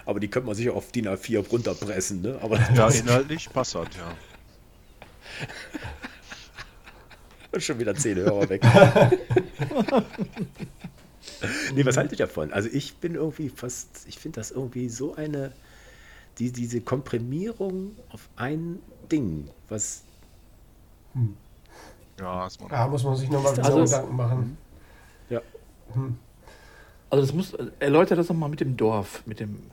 Aber die könnte man sicher auf DIN A4 runterpressen, ne? Aber Ja, inhaltlich passt das, ja. ist schon wieder 10 Hörer weg. nee, was haltet ihr davon? Also ich bin irgendwie fast, ich finde das irgendwie so eine, die, diese Komprimierung auf ein Ding, was Ja, ist man da muss man sich nochmal Also genau Gedanken machen. ja. Also das muss, erläutert das nochmal mit dem Dorf, mit dem.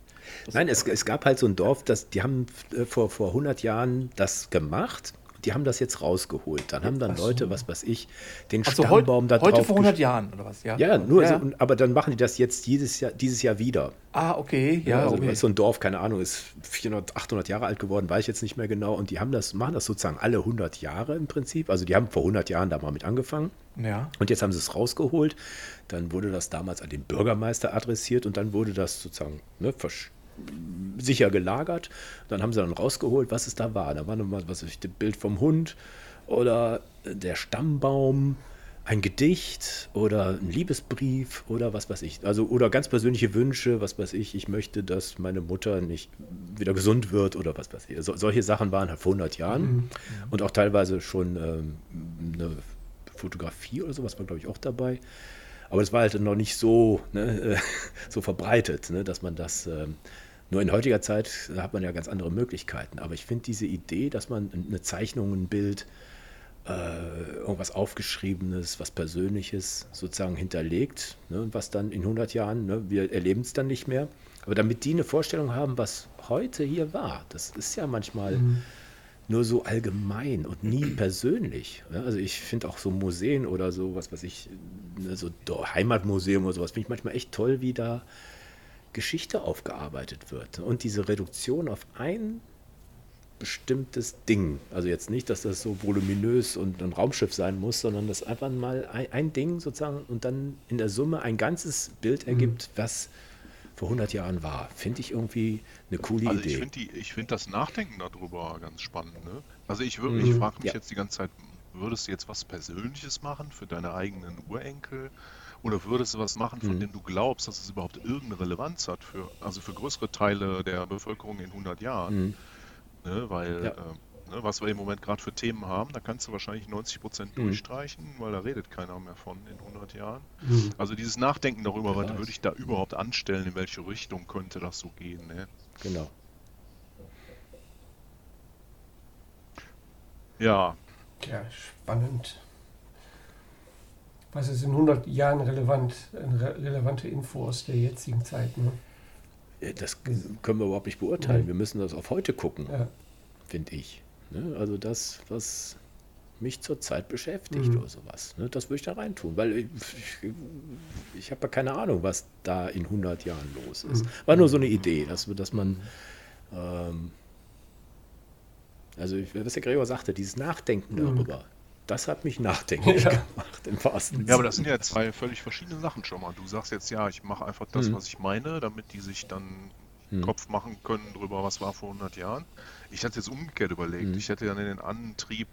Nein, es, es gab halt so ein Dorf, das, die haben äh, vor, vor 100 Jahren das gemacht. Die haben das jetzt rausgeholt. Dann haben dann Ach so. Leute, was weiß ich, den heute, Stammbaum da heute drauf vor 100 gesch- Jahren oder was? Ja, Ja, nur ja. So, aber dann machen die das jetzt jedes Jahr, dieses Jahr wieder. Ah, okay, ja, also okay. so ein Dorf, keine Ahnung, ist 400, 800 Jahre alt geworden, weiß ich jetzt nicht mehr genau. Und die haben das, machen das sozusagen alle 100 Jahre im Prinzip. Also die haben vor 100 Jahren da mal mit angefangen. Ja. Und jetzt haben sie es rausgeholt. Dann wurde das damals an den Bürgermeister adressiert und dann wurde das sozusagen ne, versch- sicher gelagert. Dann haben sie dann rausgeholt, was es da war. Da war nochmal, was weiß ich, das Bild vom Hund oder der Stammbaum, ein Gedicht oder ein Liebesbrief oder was weiß ich. Also oder ganz persönliche Wünsche, was weiß ich, ich möchte, dass meine Mutter nicht wieder gesund wird oder was weiß ich. So, solche Sachen waren halt vor 100 Jahren und auch teilweise schon ähm, eine Fotografie oder sowas war, glaube ich, auch dabei. Aber das war halt noch nicht so, ne, äh, so verbreitet, ne, dass man das. Ähm, nur in heutiger Zeit hat man ja ganz andere Möglichkeiten. Aber ich finde diese Idee, dass man eine Zeichnung, ein Bild, äh, irgendwas Aufgeschriebenes, was Persönliches sozusagen hinterlegt, ne, was dann in 100 Jahren, ne, wir erleben es dann nicht mehr. Aber damit die eine Vorstellung haben, was heute hier war, das ist ja manchmal nur so allgemein und nie persönlich. Ja, also ich finde auch so Museen oder so, was weiß ich, ne, so Heimatmuseum oder sowas, finde ich manchmal echt toll, wie da Geschichte aufgearbeitet wird. Und diese Reduktion auf ein bestimmtes Ding. Also jetzt nicht, dass das so voluminös und ein Raumschiff sein muss, sondern dass einfach mal ein, ein Ding sozusagen und dann in der Summe ein ganzes Bild ergibt, was vor 100 Jahren war. Finde ich irgendwie eine coole Also ich Idee. ich finde das Nachdenken darüber ganz spannend. Ne? Also ich würde, ich frage mich Ja. jetzt die ganze Zeit, würdest du jetzt was Persönliches machen für deine eigenen Urenkel? Oder würdest du was machen, von dem du glaubst, dass es überhaupt irgendeine Relevanz hat für, also für größere Teile der Bevölkerung in 100 Jahren? Ne? Weil, Ja. äh, ne, was wir im Moment gerade für Themen haben, da kannst du wahrscheinlich 90 Prozent durchstreichen, weil da redet keiner mehr von in 100 Jahren. Also dieses Nachdenken darüber, was weiß. würde ich da überhaupt anstellen, in welche Richtung könnte das so gehen? Ne? Genau. Ja, Ja, spannend. Was ist in 100 Jahren relevant? Re relevante Info aus der jetzigen Zeit. Ne? Ja, Das können wir überhaupt nicht beurteilen. Wir müssen das auf heute gucken, Ja. finde ich. Ne? Also das, was mich zurzeit beschäftigt Mhm. oder sowas. Ne? Das würde ich da reintun, weil ich, ich, ich habe ja keine Ahnung, was da in 100 Jahren los ist. War nur so eine Idee, dass, dass man, ähm, also ich- was der Gregor sagte, dieses Nachdenken darüber, das hat mich nachdenklich Ja. gemacht, im wahrsten Ja, aber das sind ja zwei völlig verschiedene Sachen schon mal. Du sagst jetzt, ja, ich mache einfach das, Mhm. was ich meine, damit die sich dann Mhm. Kopf machen können drüber, was war vor 100 Jahren. Ich hatte jetzt umgekehrt überlegt. Mhm. Ich hätte dann den Antrieb,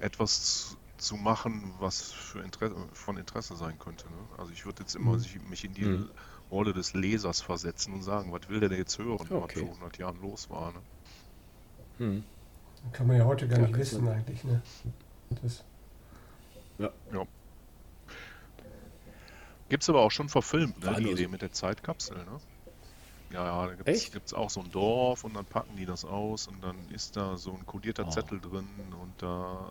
etwas zu, machen, was für Interesse, von Interesse sein könnte. Ne? Also ich würde jetzt immer sich, mich in die Mhm. Rolle des Lesers versetzen und sagen, was will der denn jetzt hören, was Okay. vor 100 Jahren los war. Ne? Hm. Kann man ja heute gar Ja, nicht wissen eigentlich. Ne? Das, Ja. Ja. Gibt es aber auch schon verfilmt, ne, die Idee mit der Zeitkapsel, ne? Ja, ja, da gibt es auch so ein Dorf und dann packen die das aus und dann ist da so ein kodierter Oh. Zettel drin und da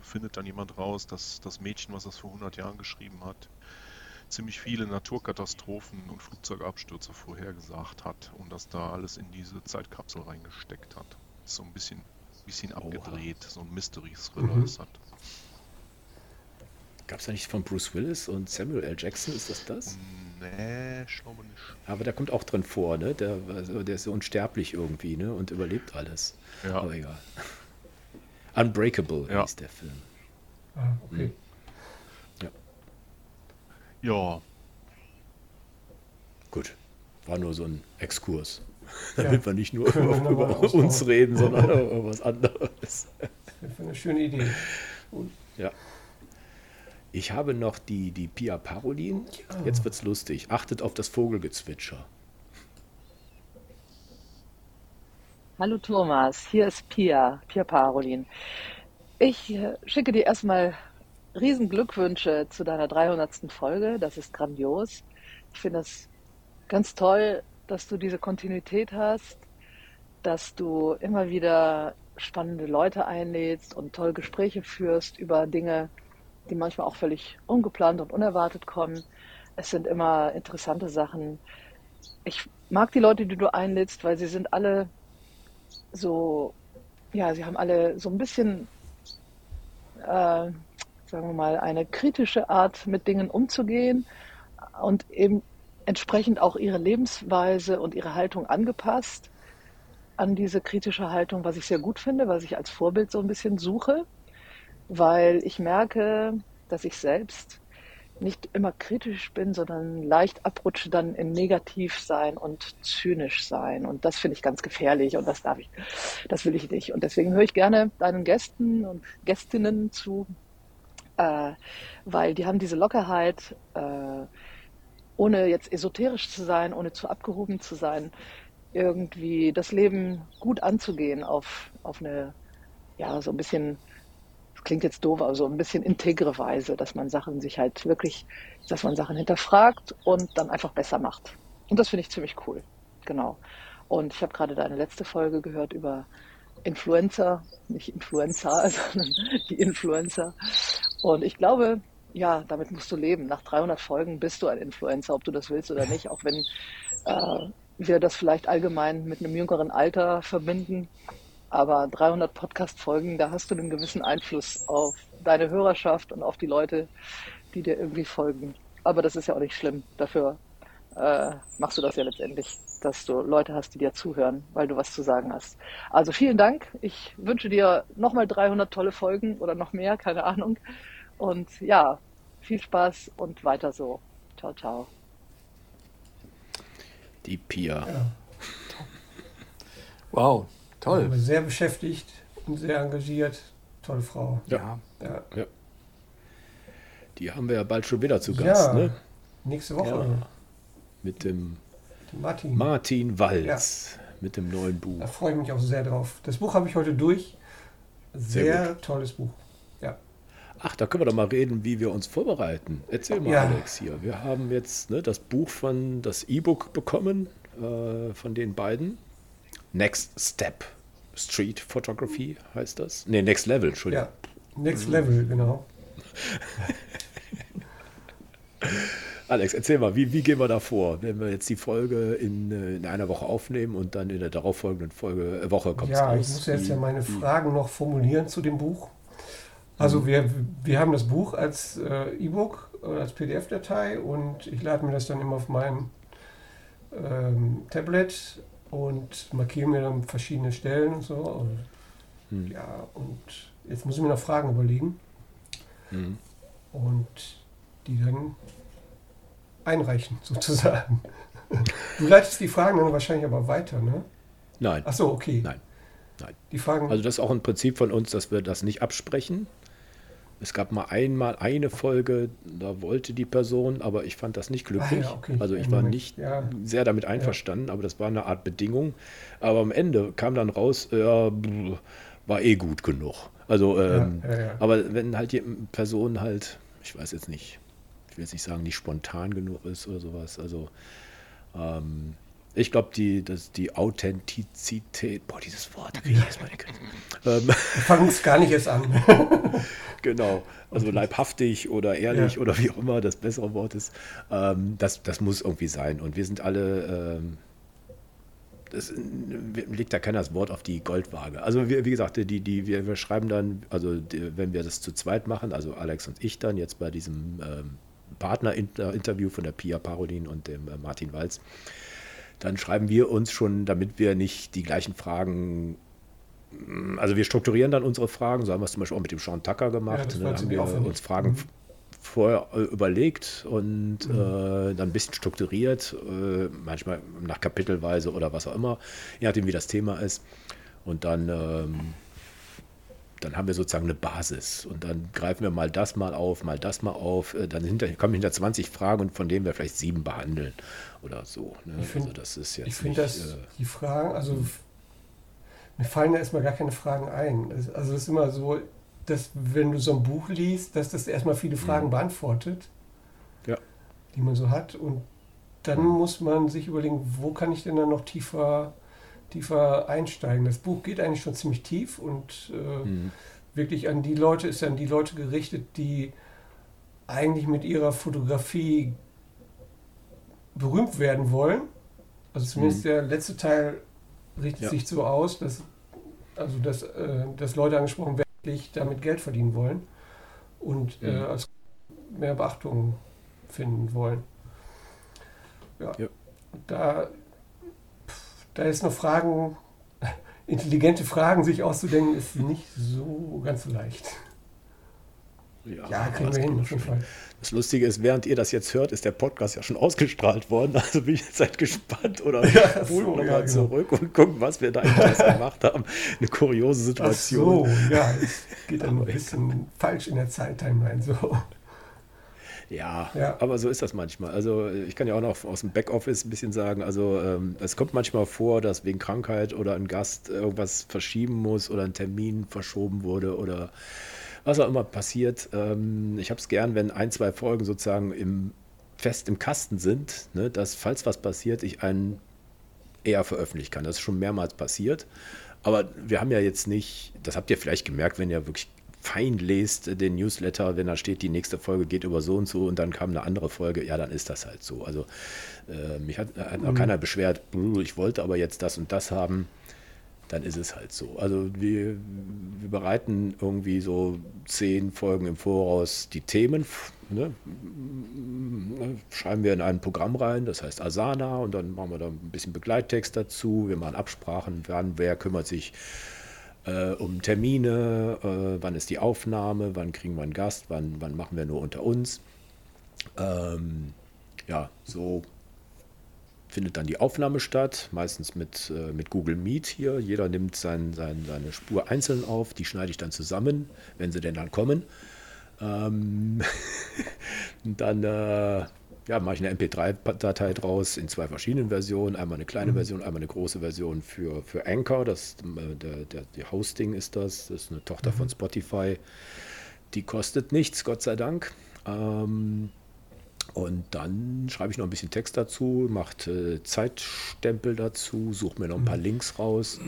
findet dann jemand raus, dass das Mädchen, was das vor 100 Jahren geschrieben hat, ziemlich viele Naturkatastrophen und Flugzeugabstürze vorhergesagt hat und das da alles in diese Zeitkapsel reingesteckt hat. Ist so ein bisschen, bisschen Oha. abgedreht, so ein Mystery-Thriller Mhm. ist das. Gab es da nicht von Bruce Willis und Samuel L. Jackson? Ist das das? Nee, ich glaube nicht. Aber der kommt auch drin vor, ne? Der, also der ist so unsterblich irgendwie, ne? Und überlebt alles. Ja. Aber egal. Unbreakable Ja. hieß der Film. Ah, okay. Ja, Gut. War nur so ein Exkurs. Ja. Damit wir nicht nur über, über uns reden, sondern über was anderes. Das ist eine schöne Idee. Ja. Ich habe noch die, die Pia Parolin. Jetzt wird's lustig. Achtet auf das Vogelgezwitscher. Hallo Thomas, hier ist Pia, Pia Parolin. Ich äh, schicke dir erstmal riesen Glückwünsche zu deiner 300. Folge. Das ist grandios. Ich finde das ganz toll, dass du diese Kontinuität hast, dass du immer wieder spannende Leute einlädst und tolle Gespräche führst über Dinge, die manchmal auch völlig ungeplant und unerwartet kommen. Es sind immer interessante Sachen. Ich mag die Leute, die du einlädst, weil sie sind alle so, ja, sie haben alle so ein bisschen, äh, sagen wir mal, eine kritische Art, mit Dingen umzugehen und eben entsprechend auch ihre Lebensweise und ihre Haltung angepasst an diese kritische Haltung, was ich sehr gut finde, was ich als Vorbild so ein bisschen suche, weil ich merke, dass ich selbst nicht immer kritisch bin, sondern leicht abrutsche dann in negativ sein und zynisch sein. Und das finde ich ganz gefährlich und das darf ich, das will ich nicht. Und deswegen höre ich gerne deinen Gästen und Gästinnen zu, äh, weil die haben diese Lockerheit, äh, ohne jetzt esoterisch zu sein, ohne zu abgehoben zu sein, irgendwie das Leben gut anzugehen auf, auf eine, ja, so ein bisschen klingt jetzt doof, aber so ein bisschen integre Weise, dass man Sachen sich halt wirklich, dass man Sachen hinterfragt und dann einfach besser macht. Und das finde ich ziemlich cool. Genau. Und ich habe gerade deine letzte Folge gehört über Influencer, nicht Influencer, sondern die Influencer. Und ich glaube, ja, damit musst du leben. Nach 300 Folgen bist du ein Influencer, ob du das willst oder nicht, auch wenn äh, wir das vielleicht allgemein mit einem jüngeren Alter verbinden. Aber 300 Podcast-Folgen, da hast du einen gewissen Einfluss auf deine Hörerschaft und auf die Leute, die dir irgendwie folgen. Aber das ist ja auch nicht schlimm. Dafür äh, machst du das ja letztendlich, dass du Leute hast, die dir zuhören, weil du was zu sagen hast. Also vielen Dank. Ich wünsche dir nochmal 300 tolle Folgen oder noch mehr, keine Ahnung. Und ja, viel Spaß und weiter so. Ciao, ciao. Die Pia. Ja. Wow, toll. Sehr beschäftigt und sehr engagiert. Tolle Frau. Ja. Ja. Die haben wir ja bald schon wieder zu Gast, Ja. ne? Nächste Woche. Ja. Mit dem Martin. Martin Walz. Mit dem neuen Da Buch. freue ich mich auch sehr drauf. Das Buch habe ich heute durch. Sehr Sehr tolles Buch. Ja. Ach, da können wir doch mal reden, wie wir uns vorbereiten. Erzähl mal, Ja. Alex, hier. Wir haben jetzt ne, das Buch von, das E-Book bekommen äh, von den beiden. Next Step. Street Photography heißt das. Ne, Next Level, Entschuldigung. ja. Next Level, genau. Alex, erzähl mal, wie, wie gehen wir da vor, wenn wir jetzt die Folge in, äh, in einer Woche aufnehmen und dann in der darauffolgenden Folge, äh, Woche kommt es Ja, raus? ich muss jetzt Wie- ja meine wie- Fragen noch formulieren zu dem Buch. Also wir, wir haben das Buch als äh, E-Book oder als PDF-Datei und ich lade mir das dann immer auf mein ähm, Tablet und markiere mir dann verschiedene Stellen und so. Und, Hm. Ja, und jetzt muss ich mir noch Fragen überlegen Hm. und die dann einreichen, sozusagen. Du leitest die Fragen dann wahrscheinlich aber weiter, ne? Nein, Ach so, okay. Nein. Nein. Die Fragen. also das ist auch ein Prinzip von uns, dass wir das nicht absprechen. Es gab mal einmal eine Folge, da wollte die Person, aber ich fand das nicht glücklich. Ah ja, okay. Also ich Ja, war nicht Ja. sehr damit einverstanden, aber das war eine Art Bedingung. Aber am Ende kam dann raus, ja, war eh gut genug. Also, ähm, Ja, ja, ja. aber wenn halt die Person halt, ich weiß jetzt nicht, ich will jetzt nicht sagen, nicht spontan genug ist oder sowas. Also, ähm, ich glaube, die, das, die Authentizität, boah, dieses Wort, da kriege ich jetzt Krise. Ähm, Wir fangen es gar nicht erst an. Genau, also leibhaftig oder ehrlich Ja. oder wie auch immer das bessere Wort ist, ähm, das, das muss irgendwie sein. Und wir sind alle, ähm, das legt da keiner das Wort auf die Goldwaage. Also wir, wie gesagt, die, die, wir, wir schreiben dann, also die, wenn wir das zu zweit machen, also Alex und ich dann jetzt bei diesem ähm, Partner-Interview von der Pia Parolin und dem äh, Martin Walz, dann schreiben wir uns schon, damit wir nicht die gleichen Fragen also wir strukturieren dann unsere Fragen, so haben wir es zum Beispiel auch mit dem Sean Tucker Ja, gemacht. das ne, war haben wir uns Fragen Mhm. vorher äh, überlegt und Mhm. äh, dann ein bisschen strukturiert, äh, manchmal nach Kapitelweise oder was auch immer, je nachdem wie das Thema ist. Und dann, ähm, dann haben wir sozusagen eine Basis und dann greifen wir mal das mal auf, mal das mal auf. Äh, Dann hinter, kommen hinter 20 Fragen und von denen wir vielleicht sieben behandeln oder so. Ne? Ich find- also das ist jetzt Ich finde, dass äh, die Fragen, also f- mir fallen da erstmal gar keine Fragen ein. Also es ist immer so, dass wenn du so ein Buch liest, dass das erstmal viele Fragen beantwortet, Ja. die man so hat. Und dann muss man sich überlegen, wo kann ich denn dann noch tiefer, tiefer einsteigen. Das Buch geht eigentlich schon ziemlich tief und äh, Mhm. wirklich an die Leute, ist an die Leute gerichtet, die eigentlich mit ihrer Fotografie berühmt werden wollen. Also zumindest Mhm. der letzte Teil richtet Ja. sich so aus, dass, also dass, äh, dass Leute angesprochen werden, die wirklich damit Geld verdienen wollen und äh, Mhm. als mehr Beachtung finden wollen. Ja. Ja. Da, pff, da ist noch Fragen, intelligente Fragen sich auszudenken, ist nicht so ganz so leicht. Ja, kriegen das wir hin, kriegen auf jeden. Fall. Das Lustige ist, während ihr das jetzt hört, ist der Podcast ja schon ausgestrahlt worden. Also bin ich jetzt seid gespannt oder Ja, ach spulen so, nochmal ja, genau. zurück und gucken, was wir da eigentlich gemacht haben. Eine kuriose Ach Situation. so, ja, es geht dann ein bisschen falsch in der Zeit-Timeline so. Ja, Ja. aber so ist das manchmal. Also ich kann ja auch noch aus dem Backoffice ein bisschen sagen, also ähm, es kommt manchmal vor, dass wegen Krankheit oder ein Gast irgendwas verschieben muss oder ein Termin verschoben wurde oder was auch immer passiert. Ähm, ich habe es gern, wenn ein, zwei Folgen sozusagen im, fest im Kasten sind, ne, dass falls was passiert, ich einen eher veröffentlichen kann. Das ist schon mehrmals passiert. Aber wir haben ja jetzt nicht, das habt ihr vielleicht gemerkt, wenn ihr wirklich fein lest den Newsletter, wenn da steht, die nächste Folge geht über so und so und dann kam eine andere Folge, ja, dann ist das halt so. Also äh, mich hat, hat auch keiner beschwert, "Brr, ich wollte aber jetzt das und das haben, dann ist es halt so. Also wir, wir bereiten irgendwie so zehn Folgen im Voraus die Themen, ne? schreiben wir in ein Programm rein, das heißt Asana und dann machen wir da ein bisschen Begleittext dazu, wir machen Absprachen, wann, wer kümmert sich äh, um Termine, äh, wann ist die Aufnahme, wann kriegen wir einen Gast, wann, wann machen wir nur unter uns. Ähm, ja, so findet dann die Aufnahme statt, meistens mit, äh, mit Google Meet hier. Jeder nimmt sein, sein, seine Spur einzeln auf, die schneide ich dann zusammen, wenn sie denn dann kommen. Ähm, dann äh, ja, mache ich eine MP3-Datei draus in zwei verschiedenen Versionen. Einmal eine kleine Version, einmal eine große Version für, für Anchor. Das, äh, der, der, die Hosting ist das. Das ist eine Tochter von Spotify. Die kostet nichts, Gott sei Dank. Ähm, und dann schreibe ich noch ein bisschen Text dazu, mache äh, Zeitstempel dazu, suche mir noch ein paar Links raus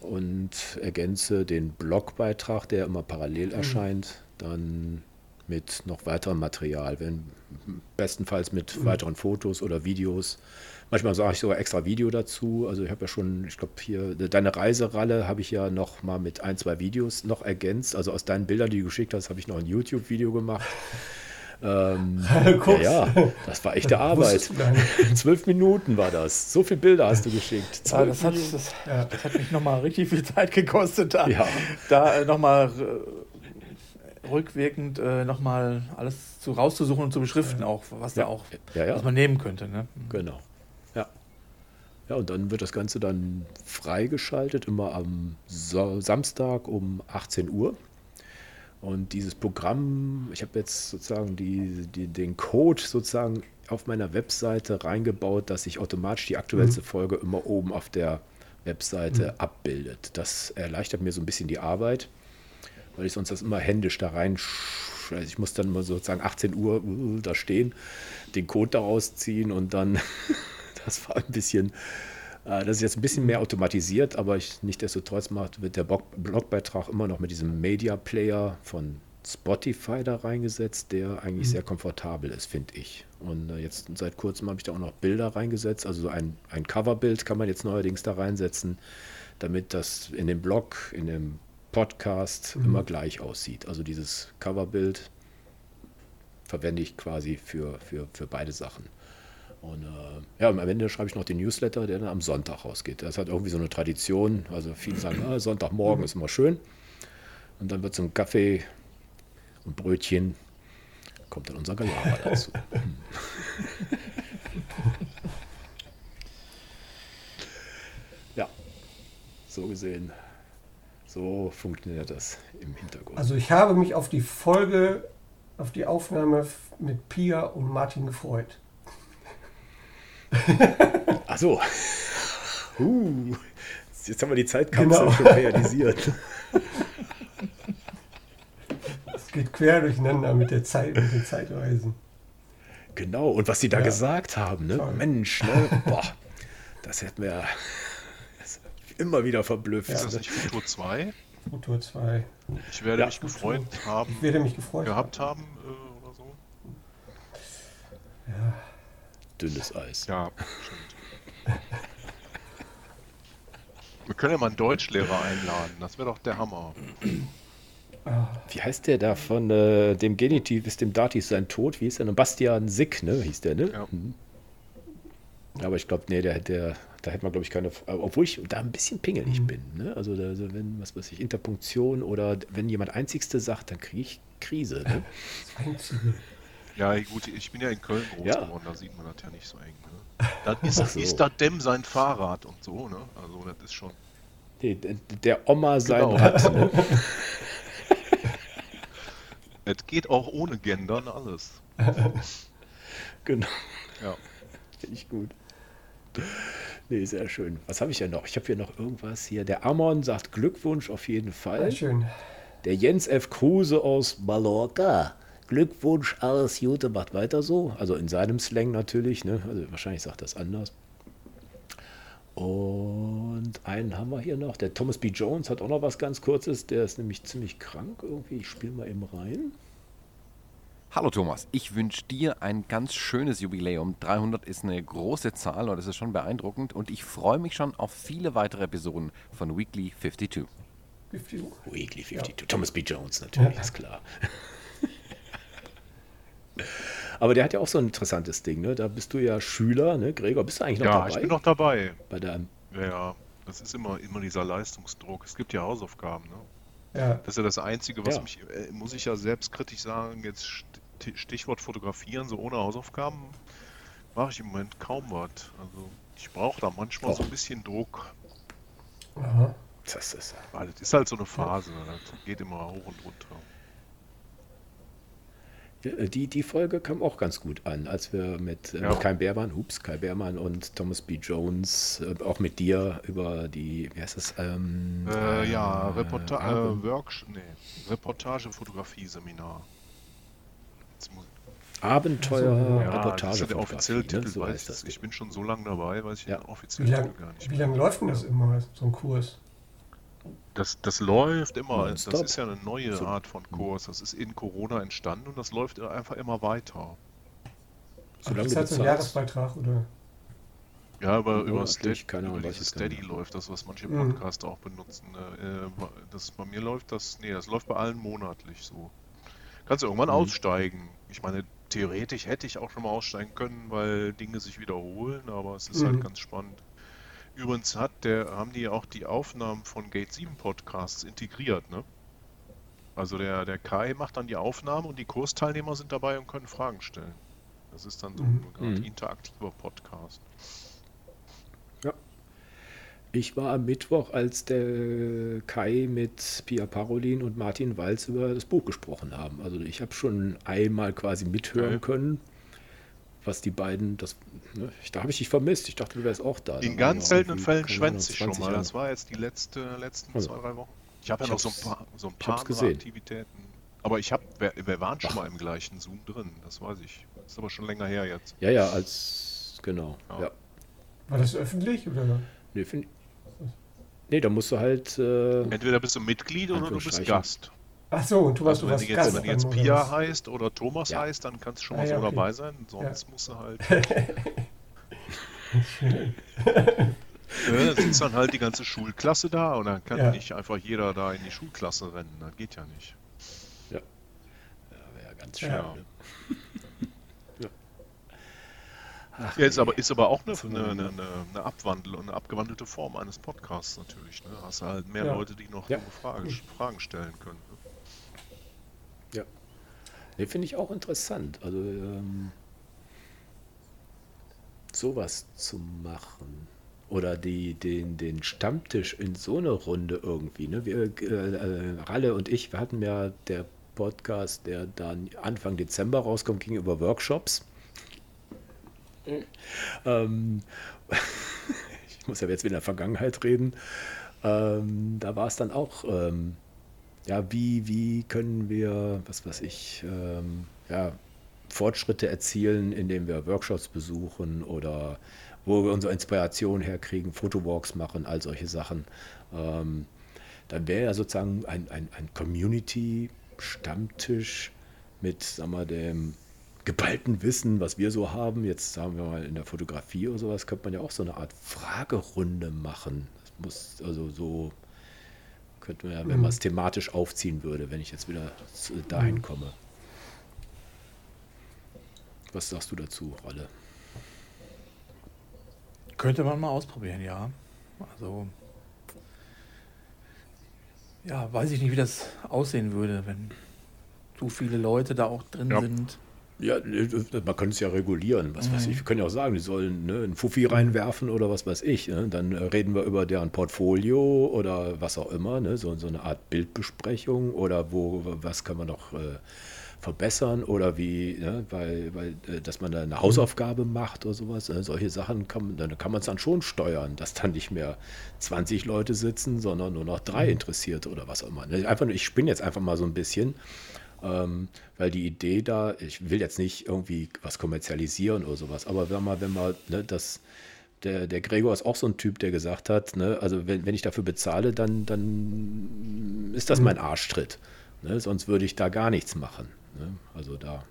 und ergänze den Blogbeitrag, der immer parallel erscheint, dann mit noch weiterem Material, wenn bestenfalls mit weiteren Fotos oder Videos. Manchmal sage ich sogar extra Video dazu. Also ich habe ja schon, ich glaube hier, deine Reiseralle habe ich ja noch mal mit ein, zwei Videos noch ergänzt. Also aus deinen Bildern, die du geschickt hast, habe ich noch ein YouTube-Video gemacht. Ähm, ja, ja, das war echte Arbeit. Zwölf Minuten war das. So viele Bilder hast du geschickt. Ja, das, hat, das, das hat mich nochmal richtig viel Zeit gekostet, da, Ja. da äh, nochmal äh, rückwirkend äh, nochmal alles zu, rauszusuchen und zu beschriften, auch was da auch, was man nehmen könnte. Ne? Genau. Ja. Und dann wird das Ganze dann freigeschaltet, immer am Sa Samstag um 18 Uhr. Und dieses Programm, ich habe jetzt sozusagen die, die, den Code sozusagen auf meiner Webseite reingebaut, dass sich automatisch die aktuellste Folge immer oben auf der Webseite abbildet. Das erleichtert mir so ein bisschen die Arbeit, weil ich sonst das immer händisch da rein. Also ich muss dann mal sozusagen 18 Uhr äh, da stehen, den Code daraus ziehen und dann, das war ein bisschen, das ist jetzt ein bisschen mehr automatisiert, aber ich, nichtsdestotrotz macht, wird der Blog, Blogbeitrag immer noch mit diesem Media Player von Spotify da reingesetzt, der eigentlich sehr komfortabel ist, finde ich. Und äh, jetzt seit kurzem habe ich da auch noch Bilder reingesetzt, also so ein, ein Coverbild kann man jetzt neuerdings da reinsetzen, damit das in dem Blog, in dem Podcast immer gleich aussieht. Also dieses Coverbild verwende ich quasi für, für, für beide Sachen. Und äh, ja, am Ende schreibe ich noch den Newsletter, der dann am Sonntag rausgeht. Das hat irgendwie so eine Tradition. Also viele sagen, ah, Sonntagmorgen ist immer schön. Und dann wird zum Kaffee und Brötchen kommt dann unser Gelaber dazu. Ja, so gesehen, so funktioniert das im Hintergrund. Also ich habe mich auf die Folge, auf die Aufnahme mit Pia und Martin gefreut. Ach so. Uh, jetzt haben wir die Zeitkapsel Genau. schon realisiert. Es geht quer durcheinander mit der Zeit, mit den Zeitreisen. Genau, und was die da Ja. gesagt haben, ne? Toll. Mensch, ne? Boah, das hätten wir das hat mich immer wieder verblüfft. Ist das nicht Futur 2? Futur 2. Ich werde Ja. mich gefreut haben, Ich werde mich gefreut gehabt haben äh, oder so. Dünnes Eis. Ja, stimmt. Wir können ja mal einen Deutschlehrer einladen, das wäre doch der Hammer. Wie heißt der da von äh, dem Genitiv ist dem Dativ sein Tod? Wie hieß der? Bastian Sick, ne? Hieß der, ne? Ja. Mhm. Aber ich glaube, nee, der, der, da hätte man, glaube ich, keine. Obwohl ich da ein bisschen pingelig bin. Ne? Also, da, also, wenn, was weiß ich, Interpunktion oder wenn jemand Einzigste sagt, dann kriege ich Krise. Ne? Das Einzige. Ja, gut, ich bin ja in Köln groß Ja. geworden, da sieht man das ja nicht so eng. Ne? Das ist, so. ist das dem sein Fahrrad und so, ne? Also das ist schon. Nee, der, der Oma sein Genau. Rad. Ne? Es geht auch ohne Gendern alles. Genau. Ja. Finde ich gut. Nee, sehr schön. Was habe ich denn noch? Ich habe hier noch irgendwas hier. Der Amon sagt Glückwunsch auf jeden Fall. Sehr schön. Der Jens F. Kruse aus Mallorca. Glückwunsch, alles Gute, macht weiter so. Also in seinem Slang natürlich. Ne? Also wahrscheinlich sagt das anders. Und einen haben wir hier noch. Der Thomas B. Jones hat auch noch was ganz Kurzes. Der ist nämlich ziemlich krank irgendwie. Ich spiele mal eben rein. Hallo Thomas, ich wünsche dir ein ganz schönes Jubiläum. 300 ist eine große Zahl und das ist schon beeindruckend und ich freue mich schon auf viele weitere Episoden von Weekly 52. 50 Uhr. Weekly 52. Thomas B. Jones natürlich, Ja. ist klar. Aber der hat ja auch so ein interessantes Ding, ne? Da bist du ja Schüler, ne? Gregor, bist du eigentlich noch Ja, dabei? ich bin noch dabei. Bei deinem Ja, ja, das ist immer, immer dieser Leistungsdruck. Es gibt ja Hausaufgaben, ne? Ja. Das ist ja das Einzige, was Ja. mich, äh, muss ich ja selbstkritisch sagen, jetzt Sti- Stichwort fotografieren, so ohne Hausaufgaben mache ich im Moment kaum was. Also ich brauche da manchmal so ein bisschen Druck. Aha. Das ist, Weil das ist halt so eine Phase, das geht immer hoch und runter. Die, die Folge kam auch ganz gut an, als wir mit, äh, Ja. mit Kai Beermann, hups, Kai Beermann und Thomas B. Jones, äh, auch mit dir über die, wie heißt das? Ähm, Äh, ja, äh, Reporta äh, Worksh nee, Reportage, Fotografie, Seminar. Abenteuer, Ja, Reportage. das ist der offizielle Titel, so weiß heißt das. ich bin schon so lange dabei, weiß ich Ja. den Wie offiziellen lange Titel gar nicht wie mehr. lang läuft denn das immer, so ein Kurs? Das, das läuft immer, das ist ja eine neue So. Art von Kurs. Das ist in Corona entstanden und das läuft einfach immer weiter. Solange ist du das so ein. Jahresbeitrag oder? Ja, über, Ja, über, Steady, keine Ahnung, über. Steady läuft das, was manche Mhm. Podcasts auch benutzen. Äh, äh, das, bei mir läuft das, nee, das läuft bei allen monatlich so. Kannst du irgendwann Mhm. aussteigen. Ich meine, theoretisch hätte ich auch schon mal aussteigen können, weil Dinge sich wiederholen, aber es ist Mhm. halt ganz spannend. Übrigens hat der, haben die auch die Aufnahmen von Gate 7 Podcasts integriert, ne? Also der, der Kai macht dann die Aufnahme und die Kursteilnehmer sind dabei und können Fragen stellen. Das ist dann so ein Mhm. Art Mhm. interaktiver Podcast. Ich war am Mittwoch, als der Kai mit Pia Parolin und Martin Walz über das Buch gesprochen haben. Also ich habe schon einmal quasi mithören Okay. können, was die beiden, das, ne, ich, da habe ich dich vermisst. Ich dachte, du wärst auch da. In Da ganz seltenen Fällen schwänze ich schon 20 mal. Jahre. Das war jetzt die letzte, letzten Also. zwei, drei Wochen. Ich habe ja noch so ein paar, so ein paar. Aktivitäten. Aber ich habe, wir, wir waren schon mal im gleichen Zoom drin, das weiß ich. Ist aber schon länger her jetzt. Ja, ja, als, genau, Ja. ja. War das öffentlich oder? Nee, find, nee da musst du halt, äh, Entweder bist du Mitglied oder du bist. Gast. Ach so, und du warst, Also du wenn warst du jetzt, Gast wenn du jetzt oder Pia was? heißt oder Thomas Ja. heißt, dann kannst du schon Ah, mal ja, so okay. dabei sein. Sonst musst du halt. Ja, sitzt dann halt die ganze Schulklasse da und dann kann Ja. nicht einfach jeder da in die Schulklasse rennen. Das geht ja nicht. wäre ganz schön. Ja. Ne? Ja, ist aber, ist aber auch eine, eine, eine, eine, Abwandel, eine abgewandelte Form eines Podcasts natürlich. Ne? Hast du halt mehr Ja. Leute, die noch Ja. Fragen, Fragen stellen können. Ne? Nee, finde ich auch interessant. Also, ähm, sowas zu machen. Oder die, den, den Stammtisch in so eine Runde irgendwie. Ne? Wir, äh, äh, Ralle und ich, wir hatten ja der Podcast, der dann Anfang Dezember rauskommt, ging über Workshops. Ähm, ich muss ja jetzt wieder in der Vergangenheit reden. Ähm, da war es dann auch, ähm, ja, wie, wie können wir, was weiß ich, ähm, ja, Fortschritte erzielen, indem wir Workshops besuchen oder wo wir unsere Inspiration herkriegen, Fotowalks machen, all solche Sachen. Ähm, dann wäre ja sozusagen ein, ein, ein Community-Stammtisch mit, sagen wir, dem geballten Wissen, was wir so haben. Jetzt sagen wir mal in der Fotografie oder sowas, könnte man ja auch so eine Art Fragerunde machen. Das muss also so, könnte man ja, wenn man es thematisch aufziehen würde, wenn ich jetzt wieder zu- dahin komme. Was sagst du dazu, Ralle? Könnte man mal ausprobieren, ja. Also, ja, weiß ich nicht, wie das aussehen würde, wenn so viele Leute da auch drin Ja. sind. Ja, äh, man könnte es ja regulieren, was weiß ich. Wir können ja auch sagen, die sollen ne, einen Fuffi reinwerfen oder was weiß ich. Ne? Dann äh, reden wir über deren Portfolio oder was auch immer, ne? so, so eine Art Bildbesprechung oder wo, was kann man noch äh, verbessern oder wie, ne? weil, weil äh, dass man da eine Hausaufgabe macht oder sowas. Ne? Solche Sachen kann, man- dann kann man es dann schon steuern, dass dann nicht mehr 20 Leute sitzen, sondern nur noch drei Interessierte oder was auch immer. Ne? Einfach ich spinne jetzt einfach mal so ein bisschen. Ähm, weil die Idee da, ich will jetzt nicht irgendwie was kommerzialisieren oder sowas, aber wenn man, wenn man, ne, das, der, der Gregor ist auch so ein Typ, der gesagt hat, ne, also wenn, wenn ich dafür bezahle, dann, dann ist das mein Arschtritt. Ne, sonst würde ich da gar nichts machen. Ne? Also da,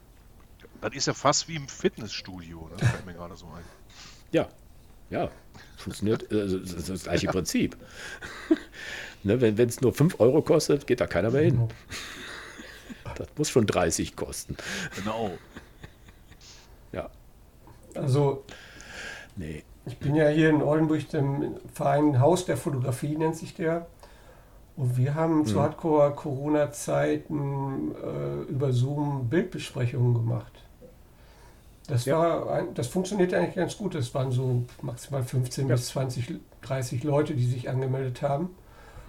Das ist ja fast wie im Fitnessstudio, ne? fällt mir gerade so ein. ja, ja, funktioniert, also, das ist das gleiche Prinzip. ne, wenn es nur 5 Euro kostet, geht da keiner mehr hin. Das muss schon 30 kosten. Genau. Ja, Also nee. ich bin ja hier in Oldenburg im Verein Haus der Fotografie, nennt sich der. Und wir haben zu Hardcore-Corona-Zeiten äh, über Zoom Bildbesprechungen gemacht. Das, Ja. war ein, das funktioniert eigentlich ganz gut. Das waren so maximal 15 Ja. bis 20, 30 Leute, die sich angemeldet haben.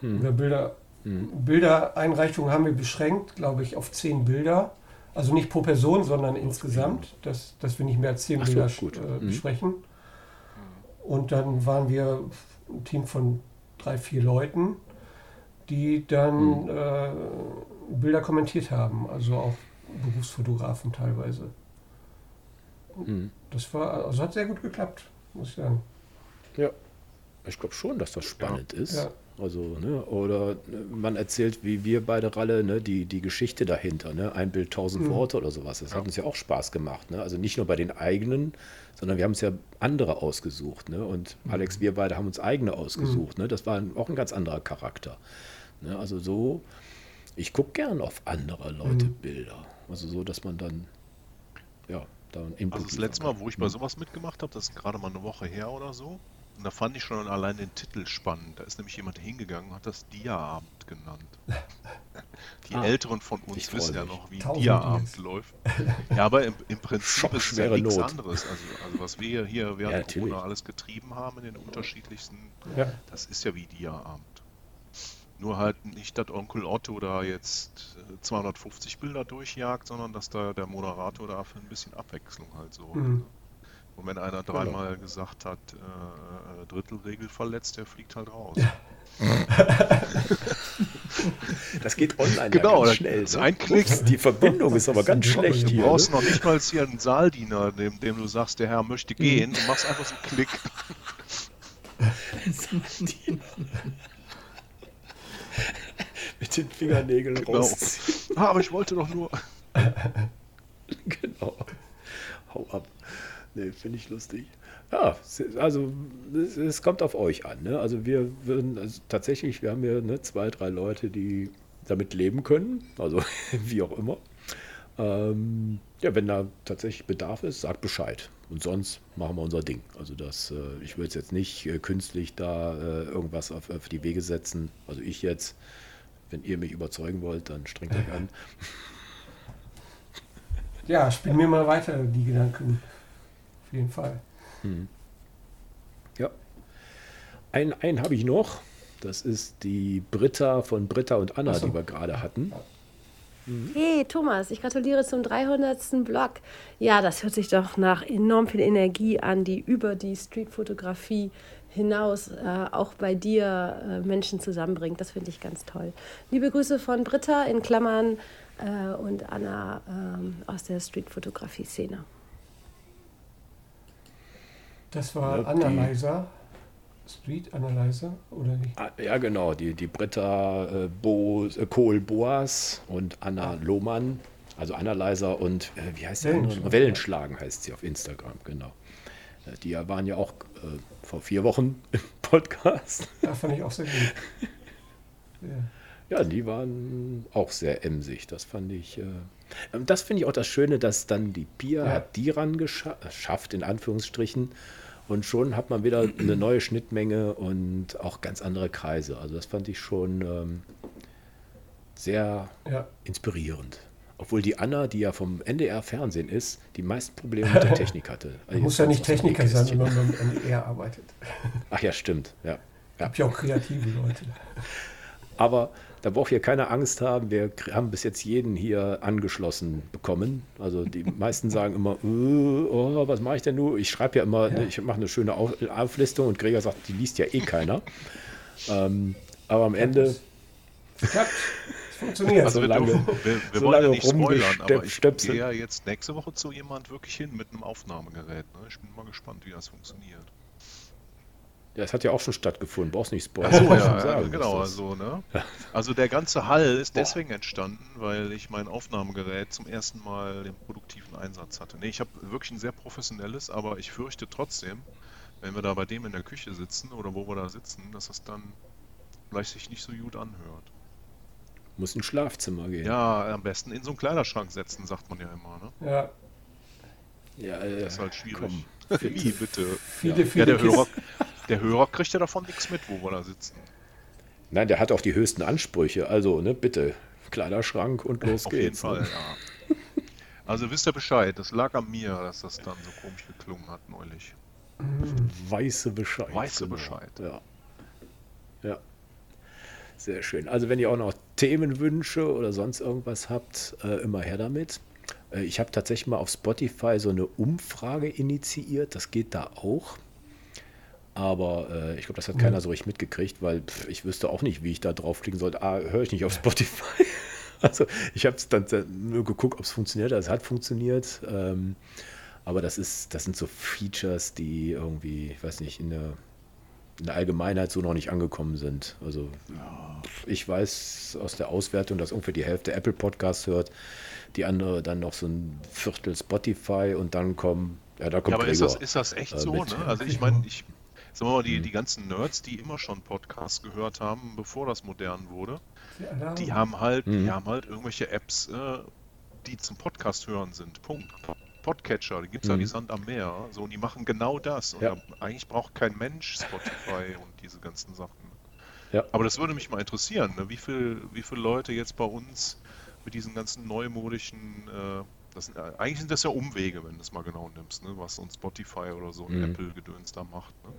Hm. Oder Bilder, Hm. Bildereinreichungen haben wir beschränkt, glaube ich, auf 10 Bilder. Also nicht pro Person, sondern insgesamt, dass, dass wir nicht mehr als 10 Ach so, Bilder gut. äh, Mhm. besprechen. Und dann waren wir ein Team von drei, vier Leuten, die dann Mhm. äh, Bilder kommentiert haben, also auch Berufsfotografen teilweise. Hm. Das war, also hat sehr gut geklappt, muss ich sagen. Ja, ich glaube schon, dass das spannend ist. Ja. Also, ne, oder ne, man erzählt, wie wir beide Ralle, ne, die, die Geschichte dahinter, ne, ein Bild, tausend Mhm. Worte oder sowas. Das hat uns ja auch Spaß gemacht, ne? Also nicht nur bei den eigenen, sondern wir haben uns ja andere ausgesucht, ne? Und Alex, wir beide haben uns eigene ausgesucht, ne? Das war auch ein ganz anderer Charakter. Ne? Also so, ich gucke gern auf andere Leute Mhm. Bilder. Also so, dass man dann, ja, da einen Input Also das letzte Mal, wo ich bei sowas mitgemacht habe, das ist gerade mal eine Woche her oder so. Und da fand ich schon allein den Titel spannend. Da ist nämlich jemand hingegangen und hat das Dia-Abend genannt. Die Ah, Älteren von uns wissen ja noch, wie Dia-Abend läuft. Ja, aber im, im Prinzip ist es ja nichts Not. anderes. Also, also was wir hier während Ja. Corona alles getrieben haben in den unterschiedlichsten, Ja. das ist ja wie Dia-Abend. Nur halt nicht, dass Onkel Otto da jetzt äh, 250 Bilder durchjagt, sondern dass da der Moderator da für ein bisschen Abwechslung halt so. Mhm. Und wenn einer dreimal gesagt hat, äh, Drittelregel verletzt, der fliegt halt raus. Das geht online Genau, ja das ganz schnell. ist ne? ein Klick. Ups, die Verbindung ist aber ganz schlecht Du hier. brauchst Ne? noch nicht mal hier einen Saaldiener, dem, dem du sagst, der Herr möchte gehen. Du machst einfach so einen Klick. Mit den Fingernägeln Genau. rausziehen. Ah, aber ich wollte doch nur. Genau. Hau ab. Nee, finde ich lustig. Ja, also es, es kommt auf euch an. Ne? Also wir würden, also tatsächlich, wir haben hier ne, zwei, drei Leute, die damit leben können. Also wie auch immer. Ähm, ja, wenn da tatsächlich Bedarf ist, sagt Bescheid. Und sonst machen wir unser Ding. Also das, äh, ich würde jetzt nicht äh, künstlich da äh, irgendwas auf, auf die Wege setzen. Also ich jetzt, wenn ihr mich überzeugen wollt, dann strengt euch an. Ja, spiel mir mal weiter die Gedanken. Auf jeden Fall. Ja. Einen, einen habe ich noch. Das ist die Britta von Britta und Anna, so. die wir gerade hatten. Hey Thomas, ich gratuliere zum 300. Blog. Ja, das hört sich doch nach enorm viel Energie an, die über die Streetfotografie hinaus äh, auch bei dir äh, Menschen zusammenbringt. Das finde ich ganz toll. Liebe Grüße von Britta in Klammern äh, und Anna ähm, aus der Streetfotografie-Szene. Das war die- Analyzer. Street Analyzer, oder nicht? Ah, Ja, genau. Die, die Britta äh, Bo, äh, Kohl Boas und Anna Lohmann. Also Analyzer und äh, wie heißt die? Wellenschlagen. Wellenschlagen heißt sie auf Instagram, genau. Äh, Die waren ja auch äh, vor vier Wochen im Podcast. Ja, fand ich auch sehr gut. Ja. Ja, die waren auch sehr emsig. Das fand ich. Äh, ähm, das finde ich auch das Schöne, dass dann die Pia Ja. hat die ran geschafft, in Anführungsstrichen. Und schon hat man wieder eine neue Schnittmenge und auch ganz andere Kreise. Also das fand ich schon ähm, sehr Ja. inspirierend. Obwohl die Anna, die ja vom NDR Fernsehen ist, die meisten Probleme mit der Technik hatte. Also muss ja nicht Techniker sein, wenn man beim NDR arbeitet. Ach ja, stimmt. Ja. Ja. Gibt ja auch kreative Leute. Aber da braucht hier keine Angst haben. Wir haben bis jetzt jeden hier angeschlossen bekommen. Also die meisten sagen immer, äh, oh, was mache ich denn nun? Ich schreibe ja immer, ne, ich mache eine schöne Auf Auflistung und Gregor sagt, die liest ja eh keiner. ähm, aber am Ende, Klappt. Es funktioniert. Also wir, lange- wir, wir so wollen ja lange nicht spoilern, aber ich gehe ja jetzt nächste Woche zu jemand wirklich hin mit einem Aufnahmegerät. Ne? Ich bin mal gespannt, wie das funktioniert. Ja, es hat ja auch schon stattgefunden, brauchst nicht spoilern. Achso, Muss ja, sagen, ja, genau. das- Also, ne? also der ganze Hall ist deswegen entstanden, weil ich mein Aufnahmegerät zum ersten Mal den produktiven Einsatz hatte. Nee, ich habe wirklich ein sehr professionelles, aber ich fürchte trotzdem, wenn wir da bei dem in der Küche sitzen oder wo wir da sitzen, dass es dann vielleicht sich nicht so gut anhört. Muss ins Schlafzimmer gehen. Ja, am besten in so einen Kleiderschrank setzen, sagt man ja immer. Ne? Ja, ja äh, Das ist halt schwierig. komm. Wie bitte? viele, Ja, viele der Kisten. Hörer, der Hörer kriegt ja davon nichts mit, wo wir da sitzen. Nein, der hat auch die höchsten Ansprüche. Also, ne, bitte, Kleiderschrank und los Auf jeden geht's. Fall, ne? ja. Also wisst ihr Bescheid, das lag an mir, dass das dann so komisch geklungen hat neulich. Weiße Bescheid. Weiße genau. Bescheid. Ja. Ja. Sehr schön. Also wenn ihr auch noch Themenwünsche oder sonst irgendwas habt, äh, immer her damit. Äh, ich habe tatsächlich mal auf Spotify so eine Umfrage initiiert. Das geht da auch. Aber äh, ich glaube, das hat keiner so richtig mitgekriegt, weil pff, ich wüsste auch nicht, wie ich da draufklicken sollte. Ah, höre ich nicht auf Spotify. also ich habe es dann äh, nur geguckt, ob es funktioniert. Es hat funktioniert. Ähm, aber das ist, das sind so Features, die irgendwie, ich weiß nicht, in der, in der Allgemeinheit so noch nicht angekommen sind. Also ich weiß aus der Auswertung, dass ungefähr die Hälfte Apple Podcasts hört, die andere dann noch so ein Viertel Spotify und dann kommen, ja, da kommt Ja, aber ist das, ist das echt äh, so? mit. Ne? Also ich meine, ich sag mal, Mhm. die, die ganzen Nerds, die immer schon Podcasts gehört haben, bevor das modern wurde, Die Alarm. die haben halt, Mhm. die haben halt irgendwelche Apps, äh, die zum Podcast hören sind. Punkt. Podcatcher, die gibt's ja Mhm. wie Sand am Meer. So, und die machen genau das. Und Ja. da, eigentlich braucht kein Mensch Spotify und diese ganzen Sachen. Ja. Aber das würde mich mal interessieren, ne? wie viel, wie viele Leute jetzt bei uns mit diesen ganzen neumodischen, äh, das sind, eigentlich sind das ja Umwege, wenn du es mal genau nimmst, ne? was so ein Spotify oder so ein Mhm. Apple-Gedöns da macht. Ne?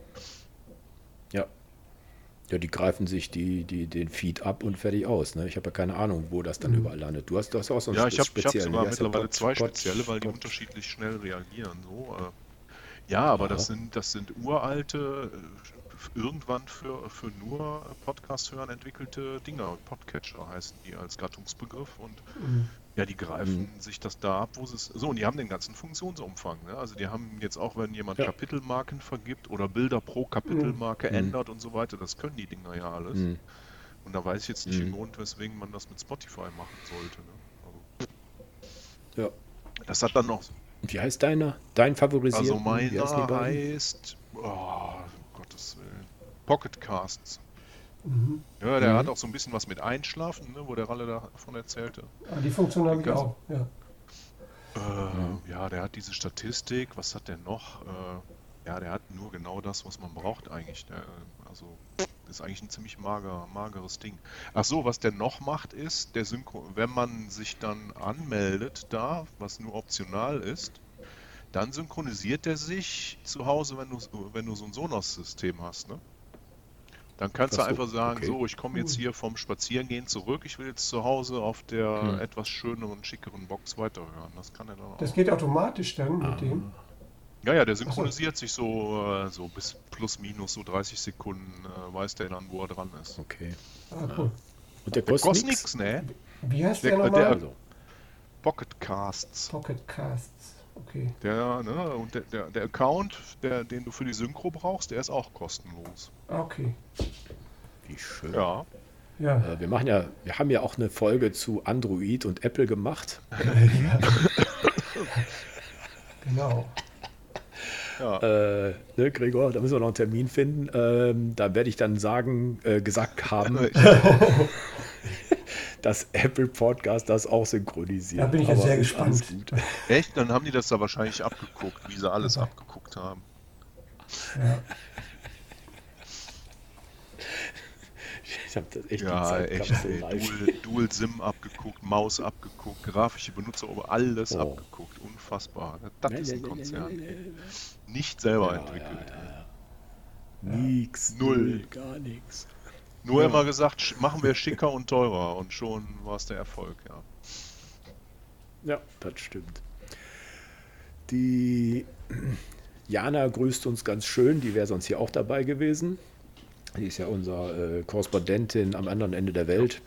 Ja. Ja, die greifen sich die, die, den Feed ab und fertig aus. Ne? Ich habe ja keine Ahnung, wo das dann überall landet. Du hast, du hast auch so einen Ja, ich habe hab sogar mittlerweile Pod- zwei spezielle, weil die unterschiedlich schnell reagieren. So, äh, ja, aber Ja. das sind das sind uralte, äh, irgendwann für, für nur Podcast hören entwickelte Dinger. Podcatcher heißen die als Gattungsbegriff und Mhm. Ja, die greifen sich das da ab, wo sie es. So, und die haben den ganzen Funktionsumfang. Ne? Also die haben jetzt auch, wenn jemand Ja. Kapitelmarken vergibt oder Bilder pro Kapitelmarke Mhm. ändert und so weiter, das können die Dinger ja alles. Mhm. Und da weiß ich jetzt nicht Mhm. im Grund, weswegen man das mit Spotify machen sollte. Ne? Also, Ja. das hat dann noch. Wie heißt deiner? Dein favorisiert? Also meiner heißt. Oh, Gottes Willen. Pocket Casts. Mhm. Ja, der Mhm. hat auch so ein bisschen was mit Einschlafen, ne, wo der Ralle davon erzählte. Ah, die Funktion habe ich auch. Ja. Äh, ja, der hat diese Statistik. Was hat der noch? Äh, ja, der hat nur genau das, was man braucht eigentlich. Der, also ist eigentlich ein ziemlich mager, mageres Ding. Ach so, was der noch macht ist, der Synchro wenn man sich dann anmeldet da, was nur optional ist, dann synchronisiert er sich zu Hause, wenn du, wenn du so ein Sonos-System hast, ne? Dann kannst du Ach so, einfach sagen, okay. so, ich komme jetzt hier vom Spazierengehen zurück, ich will jetzt zu Hause auf der Hm. etwas schöneren, schickeren Box weiterhören. Das kann er dann auch. Das geht automatisch dann Ah. mit dem. Ja, ja, der synchronisiert sich so, äh, so bis plus minus so 30 Sekunden, äh, weiß der dann, wo er dran ist. Okay. Ah, cool. Und der Der kostet, nichts? ne? Wie heißt Der- der, der- nochmal? Also, Pocket Casts. Okay. Der, ne, und der, der, der Account, der, den du für die Synchro brauchst, der ist auch kostenlos. Okay. wie schön. Ja. Ja. Äh, Wir machen ja, wir haben ja auch eine Folge zu Android und Apple gemacht. Genau. Ja. Äh, ne, Gregor, da müssen wir noch einen Termin finden. Ähm, da werde ich dann sagen, äh, gesagt haben, dass Apple Podcast das auch synchronisiert. Da bin ich jetzt Aber sehr gespannt. gut. Echt? Dann haben die das da wahrscheinlich abgeguckt, wie sie alles abgeguckt haben. Ja. Ich habe das echt Ja, echt. Dual, Dual SIM abgeguckt, Maus abgeguckt, grafische Benutzer, alles Oh. abgeguckt. Unfassbar. Das ist ein Nee, nee, nee, Konzern. nee, nee, nee. Nicht selber Ja, entwickelt. ja, ja. Nix, Null. null, gar nichts. Nur Ja. immer gesagt, machen wir schicker und teurer und schon war es der Erfolg, ja. Ja, das stimmt. Die Jana grüßt uns ganz schön, die wäre sonst hier auch dabei gewesen. Die ist ja unsere äh, Korrespondentin am anderen Ende der Welt.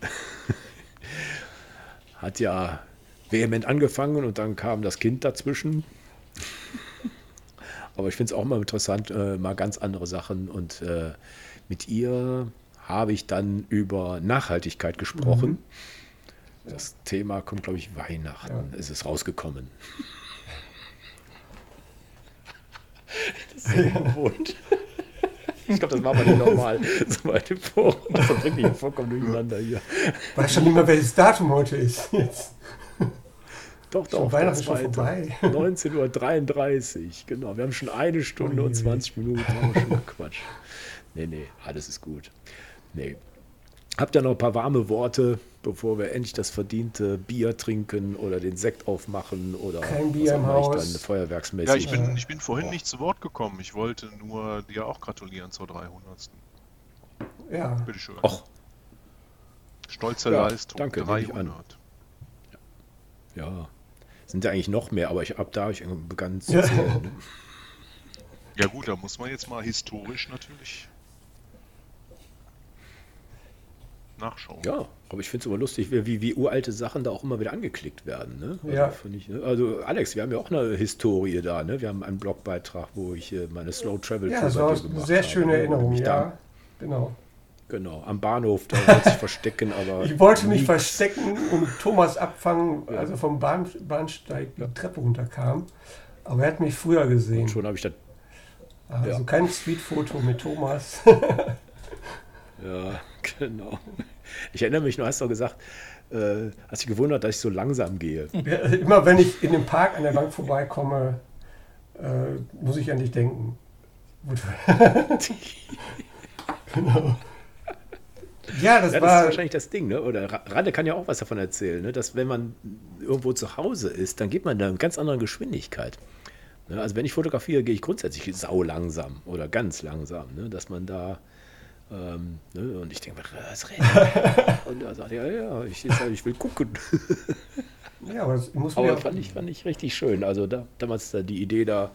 Hat ja vehement angefangen und dann kam das Kind dazwischen. Aber ich finde es auch mal interessant, äh, mal ganz andere Sachen. Und äh, mit ihr habe ich dann über Nachhaltigkeit gesprochen. Das Thema kommt, glaube ich, Weihnachten. Ist es rausgekommen. Das ist so ungewohnt. Ich glaube, das war mal nicht normal. So weit im Forum. Das bringt mich vollkommen durcheinander hier. Weiß schon nicht mehr, welches Datum heute ist. Jetzt. Doch, Schon doch. Weihnachten schon zweite. vorbei. 19.33 Uhr, genau. Wir haben schon eine Stunde Ui, und ui. 20 Minuten haben wir schon gequatscht. Nee, nee, alles ist gut. Nee. Habt ihr noch ein paar warme Worte, bevor wir endlich das verdiente Bier trinken oder den Sekt aufmachen oder Kein Bier was im Haus. dann feuerwerksmäßig. Ja, ich bin, ich bin vorhin oh. nicht zu Wort gekommen. Ich wollte nur dir auch gratulieren zur 300. Ja. Bitteschön. Och, Stolze Ja, Leistung. danke, nehme ich an. 300. ja. Sind ja eigentlich noch mehr, aber ich ab da ich begann zu Ja. zählen. Ja gut, da muss man jetzt mal historisch natürlich nachschauen. Ja, aber ich finde es immer lustig, wie, wie, uralte Sachen da auch immer wieder angeklickt werden. Ne? Also, Ja. ich, ne? also Alex, wir haben ja auch eine Historie da. Ne? Wir haben einen Blogbeitrag, wo ich äh, meine Slow Travel Ja, Tour das war eine gemacht sehr habe, schöne ne? Wo du Erinnerung, mich da- ja. Genau. Genau, am Bahnhof, da wollte ich verstecken, aber. Ich wollte mich verstecken und Thomas abfangen, als er vom Bahn, Bahnsteig die Treppe runterkam. Aber er hat mich früher gesehen. Und schon habe ich das. Also ja. kein Streetfoto mit Thomas. Ja, genau. Ich erinnere mich noch, hast du gesagt, äh, hast dich gewundert, dass ich so langsam gehe. Ja, Immer wenn ich in dem Park an der Bank vorbeikomme, äh, muss ich an dich denken. Genau. Ja, das Ja, das ist war. wahrscheinlich das Ding, ne? Oder Ra- Rade kann ja auch was davon erzählen, ne? dass wenn man irgendwo zu Hause ist, dann geht man da mit ganz anderer Geschwindigkeit. Ne? Also wenn ich fotografiere, gehe ich grundsätzlich sau langsam oder ganz langsam, ne? dass man da ähm, ne? und ich denke, was redet? Und er sagt, ja, ja, ich, ich will gucken. Ja, aber das muss man Aber ja, fand ich, fand ich richtig schön. Also da, damals da die Idee da,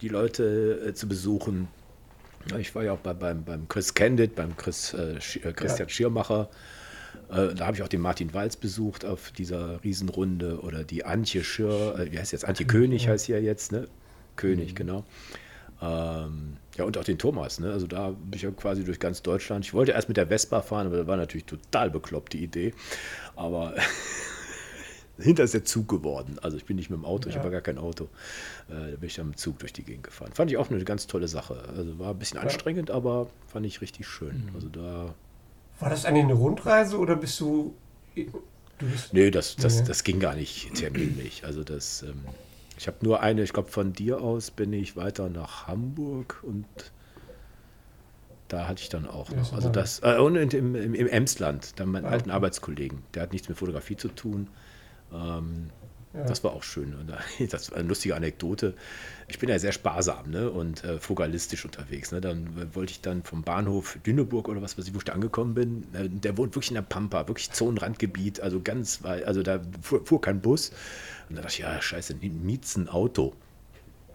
die Leute äh, zu besuchen, Ja, ich war ja auch bei, beim, beim Chris Candid, beim Chris, äh, äh, Christian Schirmacher. Äh, da habe ich auch den Martin Walz besucht auf dieser Riesenrunde oder die Antje Schir, äh, wie heißt jetzt? Antje König heißt sie ja jetzt, ne? König, genau. Ähm, ja, und auch den Thomas, ne? Also da bin ich ja quasi durch ganz Deutschland. Ich wollte erst mit der Vespa fahren, aber das war natürlich total bekloppt, die Idee. Aber hinter ist der Zug geworden. Also ich bin nicht mit dem Auto, ich Ja. habe gar kein Auto. Äh, da bin ich dann mit dem Zug durch die Gegend gefahren. Fand ich auch eine ganz tolle Sache. Also war ein bisschen anstrengend, aber fand ich richtig schön. Also da. War das eigentlich eine Rundreise oder bist du. Du bist Nee, das, das, Nee. das ging gar nicht terminlich. Also das, ähm, ich habe nur eine, ich glaube von dir aus bin ich weiter nach Hamburg und da hatte ich dann auch noch. Also das, äh, und im, im, im Emsland, dann meinen alten. Arbeitskollegen, der hat nichts mit Fotografie zu tun. Ähm, Ja. Das war auch schön. Da- das war eine lustige Anekdote. Ich bin ja sehr sparsam ne? und äh, frugalistisch unterwegs. Ne? Dann wollte ich dann vom Bahnhof Lüneburg oder was weiß ich, wo ich da angekommen bin. Äh, der wohnt wirklich in der Pampa, wirklich Zonenrandgebiet, also ganz also da fuhr, fuhr kein Bus. Und da dachte ich, ja, scheiße, miet's ein Auto.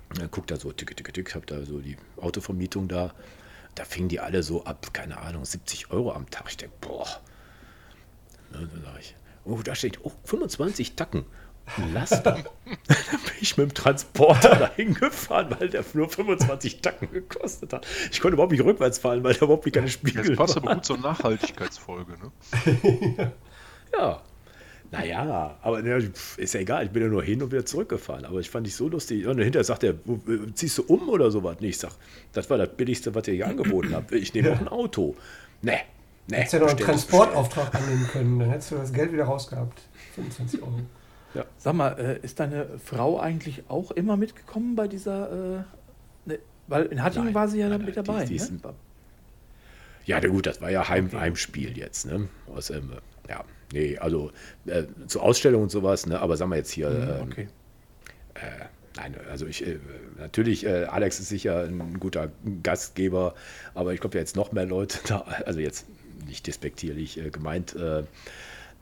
Und dann guckt er so, tick, tick, tick, hab da so die Autovermietung da. Da fingen die alle so ab, keine Ahnung, 70 Euro am Tag. Ich denke, boah. Ne, dann sag ich, oh, da steht, oh, 25 Tacken. Ein Laster. dann bin ich mit dem Transporter dahin gefahren, weil der nur 25 Tacken gekostet hat. Ich konnte überhaupt nicht rückwärts fahren, weil da überhaupt keine Spiegel Jetzt passt aber waren. gut zur Nachhaltigkeitsfolge, ne? Ja. Naja, aber pf, ist ja egal, ich bin ja nur hin und wieder zurückgefahren. Aber ich fand ich so lustig. Und hinterher sagt er, äh, ziehst du um oder sowas? Nee, ich sag, das war das Billigste, was ihr hier angeboten habt. Ich nehme auch ein Auto. Nee, nee. Hättest ja noch einen Transportauftrag annehmen können, dann hättest du das Geld wieder rausgehabt. 25 Euro. Sag mal, äh, ist deine Frau eigentlich auch immer mitgekommen bei dieser. Äh, ne, weil in Hattingen Nein, war sie ja nein, mit die- dabei. die ist ne? Ja, na gut, das war ja Heim, Heimspiel jetzt, ne? Aus, ähm, ja, nee, also äh, zur Ausstellung und sowas, ne? Aber sagen wir jetzt hier, Mhm, ähm, okay. äh, nein, also ich, äh, natürlich, äh, Alex ist sicher ein guter Gastgeber, aber ich glaube, jetzt noch mehr Leute da, also jetzt nicht despektierlich äh, gemeint,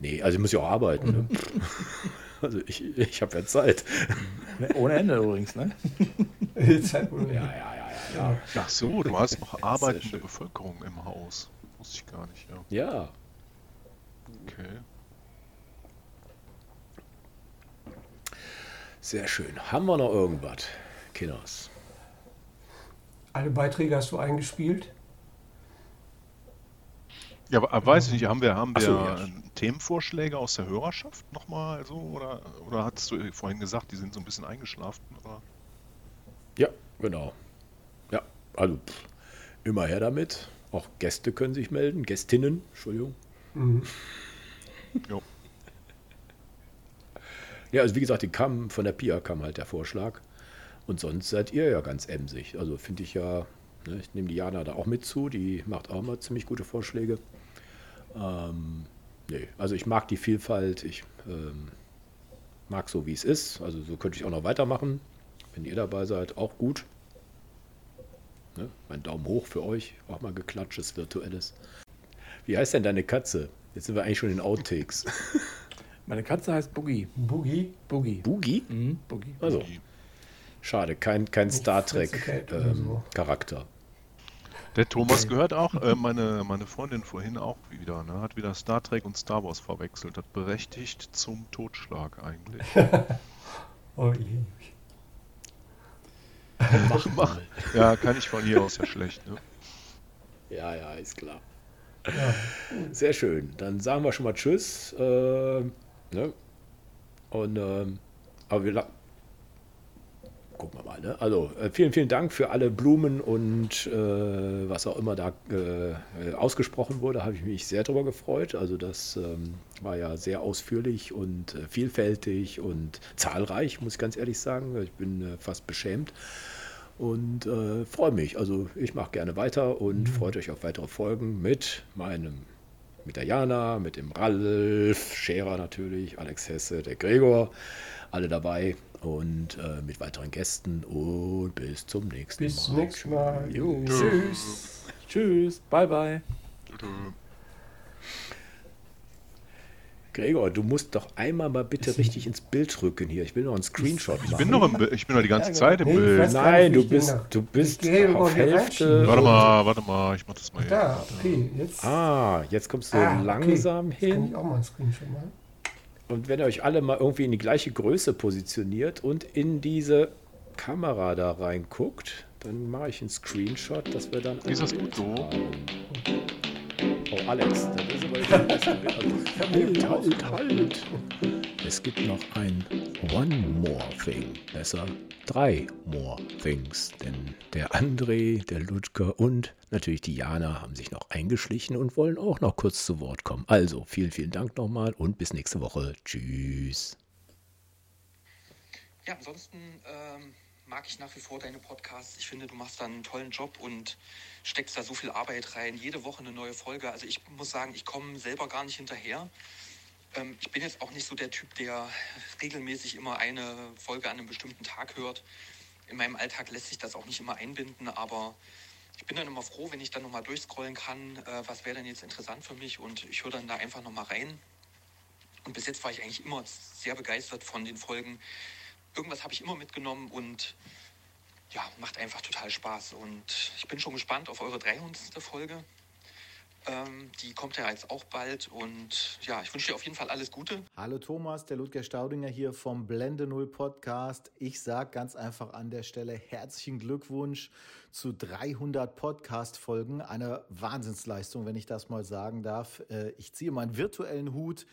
nee, also ich muss ja auch arbeiten, ne? Also ich, ich habe ja Zeit. Ne, Ohne Ende übrigens, ne? Zeit, Ja, ja, ja, ja, ja. Ach so, du hast noch arbeitende. Bevölkerung im Haus. Wusste ich gar nicht, ja. Ja, Okay. sehr schön. Haben wir noch irgendwas, Kinders? Alle Beiträge hast du eingespielt. Ja, aber, aber weiß ich nicht, haben wir, haben wir so, ja. Themenvorschläge aus der Hörerschaft nochmal so? Oder, oder hattest du vorhin gesagt, die sind so ein bisschen eingeschlafen? Oder? Ja, genau. Ja, also pff, immer her damit. Auch Gäste können sich melden, Gästinnen, Entschuldigung. Mhm. Jo. Ja, also wie gesagt, die kam von der Pia kam halt der Vorschlag. Und sonst seid ihr ja ganz emsig. Also finde ich ja, ne, ich nehme die Jana da auch mit zu, die macht auch mal ziemlich gute Vorschläge. Ähm, nee, also ich mag die Vielfalt, ich ähm, mag so, wie es ist. Also so könnte ich auch noch weitermachen. Wenn ihr dabei seid, auch gut. Ne? Mein Daumen hoch für euch, auch mal geklatschtes virtuelles. Wie heißt denn deine Katze? Jetzt sind wir eigentlich schon in Outtakes. Meine Katze heißt Boogie. Boogie. Boogie. Boogie? Mhm, Boogie. Also, schade, kein, kein Star Fritze Cat oder Trek so. ähm, Charakter. Der Thomas gehört auch, äh, meine, meine Freundin vorhin auch wieder, ne? Hat wieder Star Trek und Star Wars verwechselt. Hat berechtigt zum Totschlag eigentlich. Oh je. Mach mal. Ja, kann ich von hier aus ja schlecht, ne? Ja, ja, ist klar. Ja. Sehr schön. Dann sagen wir schon mal Tschüss. Äh, ne? Und, ähm, aber wir. Gucken wir mal, ne? Also, äh, vielen, vielen Dank für alle Blumen und äh, was auch immer da äh, ausgesprochen wurde. Habe ich mich sehr darüber gefreut. Also, das ähm, war ja sehr ausführlich und äh, vielfältig und zahlreich, muss ich ganz ehrlich sagen. Ich bin äh, fast beschämt und äh, freue mich. Also ich mache gerne weiter und freut euch auf weitere Folgen mit meinem, mit der Jana, mit dem Ralf, Scherer natürlich, Alex Hesse, der Gregor, alle dabei und äh, mit weiteren Gästen und bis zum nächsten Bis Mal. zum nächsten Mal. Jo. Tschüss. Tschüss. Bye, bye. Gregor, du musst doch einmal mal bitte richtig ins Bild rücken hier. Ich will noch einen Screenshot machen. Ich bin noch im Bild. Ich bin doch die ganze Zeit im ich Bild. Nein, du bist, du bist auf Hälfte. Warte mal, warte mal, ich mach das mal hier. Da, okay, jetzt. Ah, jetzt kommst du Ah, okay. langsam Jetzt kann hin. ich auch mal einen Screenshot machen. Und wenn ihr euch alle mal irgendwie in die gleiche Größe positioniert und in diese Kamera da reinguckt, dann mache ich einen Screenshot, dass wir dann. Ist das gut so? Oh, Alex, das ist aber jetzt das beste. Also, halt, halt. Es gibt noch ein One More Thing. Besser drei More Things. Denn der André, der Ludger und natürlich die Jana haben sich noch eingeschlichen und wollen auch noch kurz zu Wort kommen. Also vielen, vielen Dank nochmal und bis nächste Woche. Tschüss. Ja, ansonsten ähm, mag ich nach wie vor deine Podcasts. Ich finde, du machst da einen tollen Job und steckst da so viel Arbeit rein. Jede Woche eine neue Folge. Also ich muss sagen, ich komme selber gar nicht hinterher. Ähm, ich bin jetzt auch nicht so der Typ, der regelmäßig immer eine Folge an einem bestimmten Tag hört. In meinem Alltag lässt sich das auch nicht immer einbinden, aber ich bin dann immer froh, wenn ich dann nochmal durchscrollen kann, äh, was wäre denn jetzt interessant für mich und ich höre dann da einfach nochmal rein. Und bis jetzt war ich eigentlich immer sehr begeistert von den Folgen. Irgendwas habe ich immer mitgenommen und ja, macht einfach total Spaß. Und ich bin schon gespannt auf eure 300. Folge. Ähm, die kommt ja jetzt auch bald und ja, ich wünsche dir auf jeden Fall alles Gute. Hallo Thomas, der Ludger Staudinger hier vom Blende Null Podcast. Ich sage ganz einfach an der Stelle herzlichen Glückwunsch zu 300 Podcast-Folgen. Eine Wahnsinnsleistung, wenn ich das mal sagen darf. Äh, Ich ziehe meinen virtuellen Hut.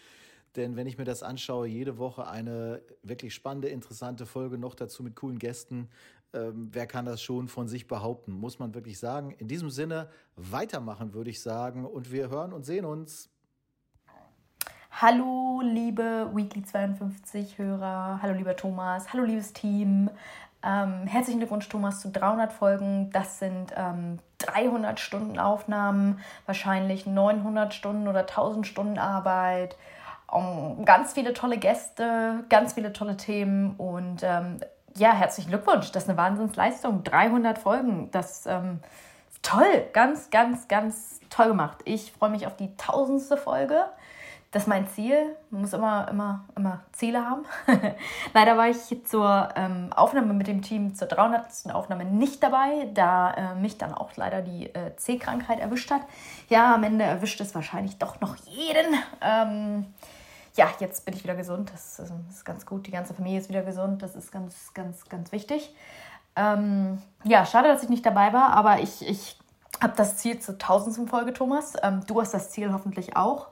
Denn wenn ich mir das anschaue, jede Woche eine wirklich spannende, interessante Folge, noch dazu mit coolen Gästen, ähm, wer kann das schon von sich behaupten, muss man wirklich sagen. In diesem Sinne, weitermachen würde ich sagen und wir hören und sehen uns. Hallo, liebe Weekly 52 Hörer. Hallo, lieber Thomas. Hallo, liebes Team. Ähm, herzlichen Glückwunsch, Thomas, zu 300 Folgen. Das sind ähm, 300 Stunden Aufnahmen, wahrscheinlich 900 Stunden oder 1000 Stunden Arbeit. Um, ganz viele tolle Gäste, ganz viele tolle Themen und ähm, ja, herzlichen Glückwunsch. Das ist eine Wahnsinnsleistung. 300 Folgen. Das ähm, ist toll. Ganz, ganz, ganz toll gemacht. Ich freue mich auf die tausendste Folge. Das ist mein Ziel. Man muss immer, immer, immer Ziele haben. Leider war ich zur ähm, Aufnahme mit dem Team zur 300. Aufnahme nicht dabei, da äh, mich dann auch leider die äh, C-Krankheit erwischt hat. Ja, am Ende erwischt es wahrscheinlich doch noch jeden. Ähm, ja, jetzt bin ich wieder gesund. Das, ist- das ist ganz gut. Die ganze Familie ist wieder gesund. Das ist ganz, ganz, ganz wichtig. Ähm, ja, schade, dass ich nicht dabei war, aber ich, ich habe das Ziel zur 1000. Folge, Thomas. Ähm, du hast das Ziel hoffentlich auch.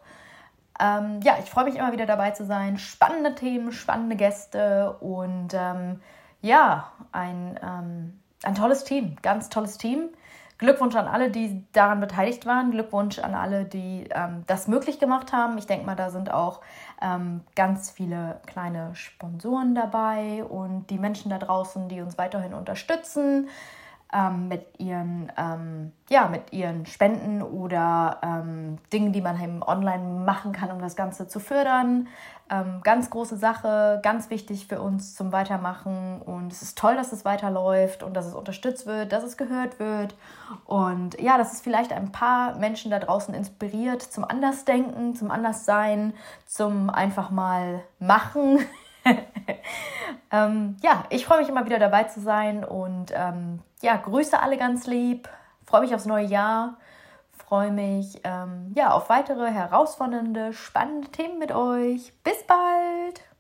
Ähm, ja, ich freue mich immer wieder dabei zu sein. Spannende Themen, spannende Gäste und ähm, ja, ein, ähm, ein tolles Team, ganz tolles Team. Glückwunsch an alle, die daran beteiligt waren. Glückwunsch an alle, die ähm, das möglich gemacht haben. Ich denke mal, da sind auch ähm, ganz viele kleine Sponsoren dabei und die Menschen da draußen, die uns weiterhin unterstützen ähm, mit, ihren, ähm, ja, mit ihren Spenden oder ähm, Dingen, die man eben online machen kann, um das Ganze zu fördern. Ähm, ganz große Sache, ganz wichtig für uns zum Weitermachen. Und es ist toll, dass es weiterläuft und dass es unterstützt wird, dass es gehört wird. Und ja, dass es vielleicht ein paar Menschen da draußen inspiriert zum Andersdenken, zum Anderssein, zum einfach mal machen. ähm, ja, ich freue mich immer wieder dabei zu sein und ähm, ja, grüße alle ganz lieb, freue mich aufs neue Jahr, freue mich ähm, ja, auf weitere herausfordernde, spannende Themen mit euch. Bis bald!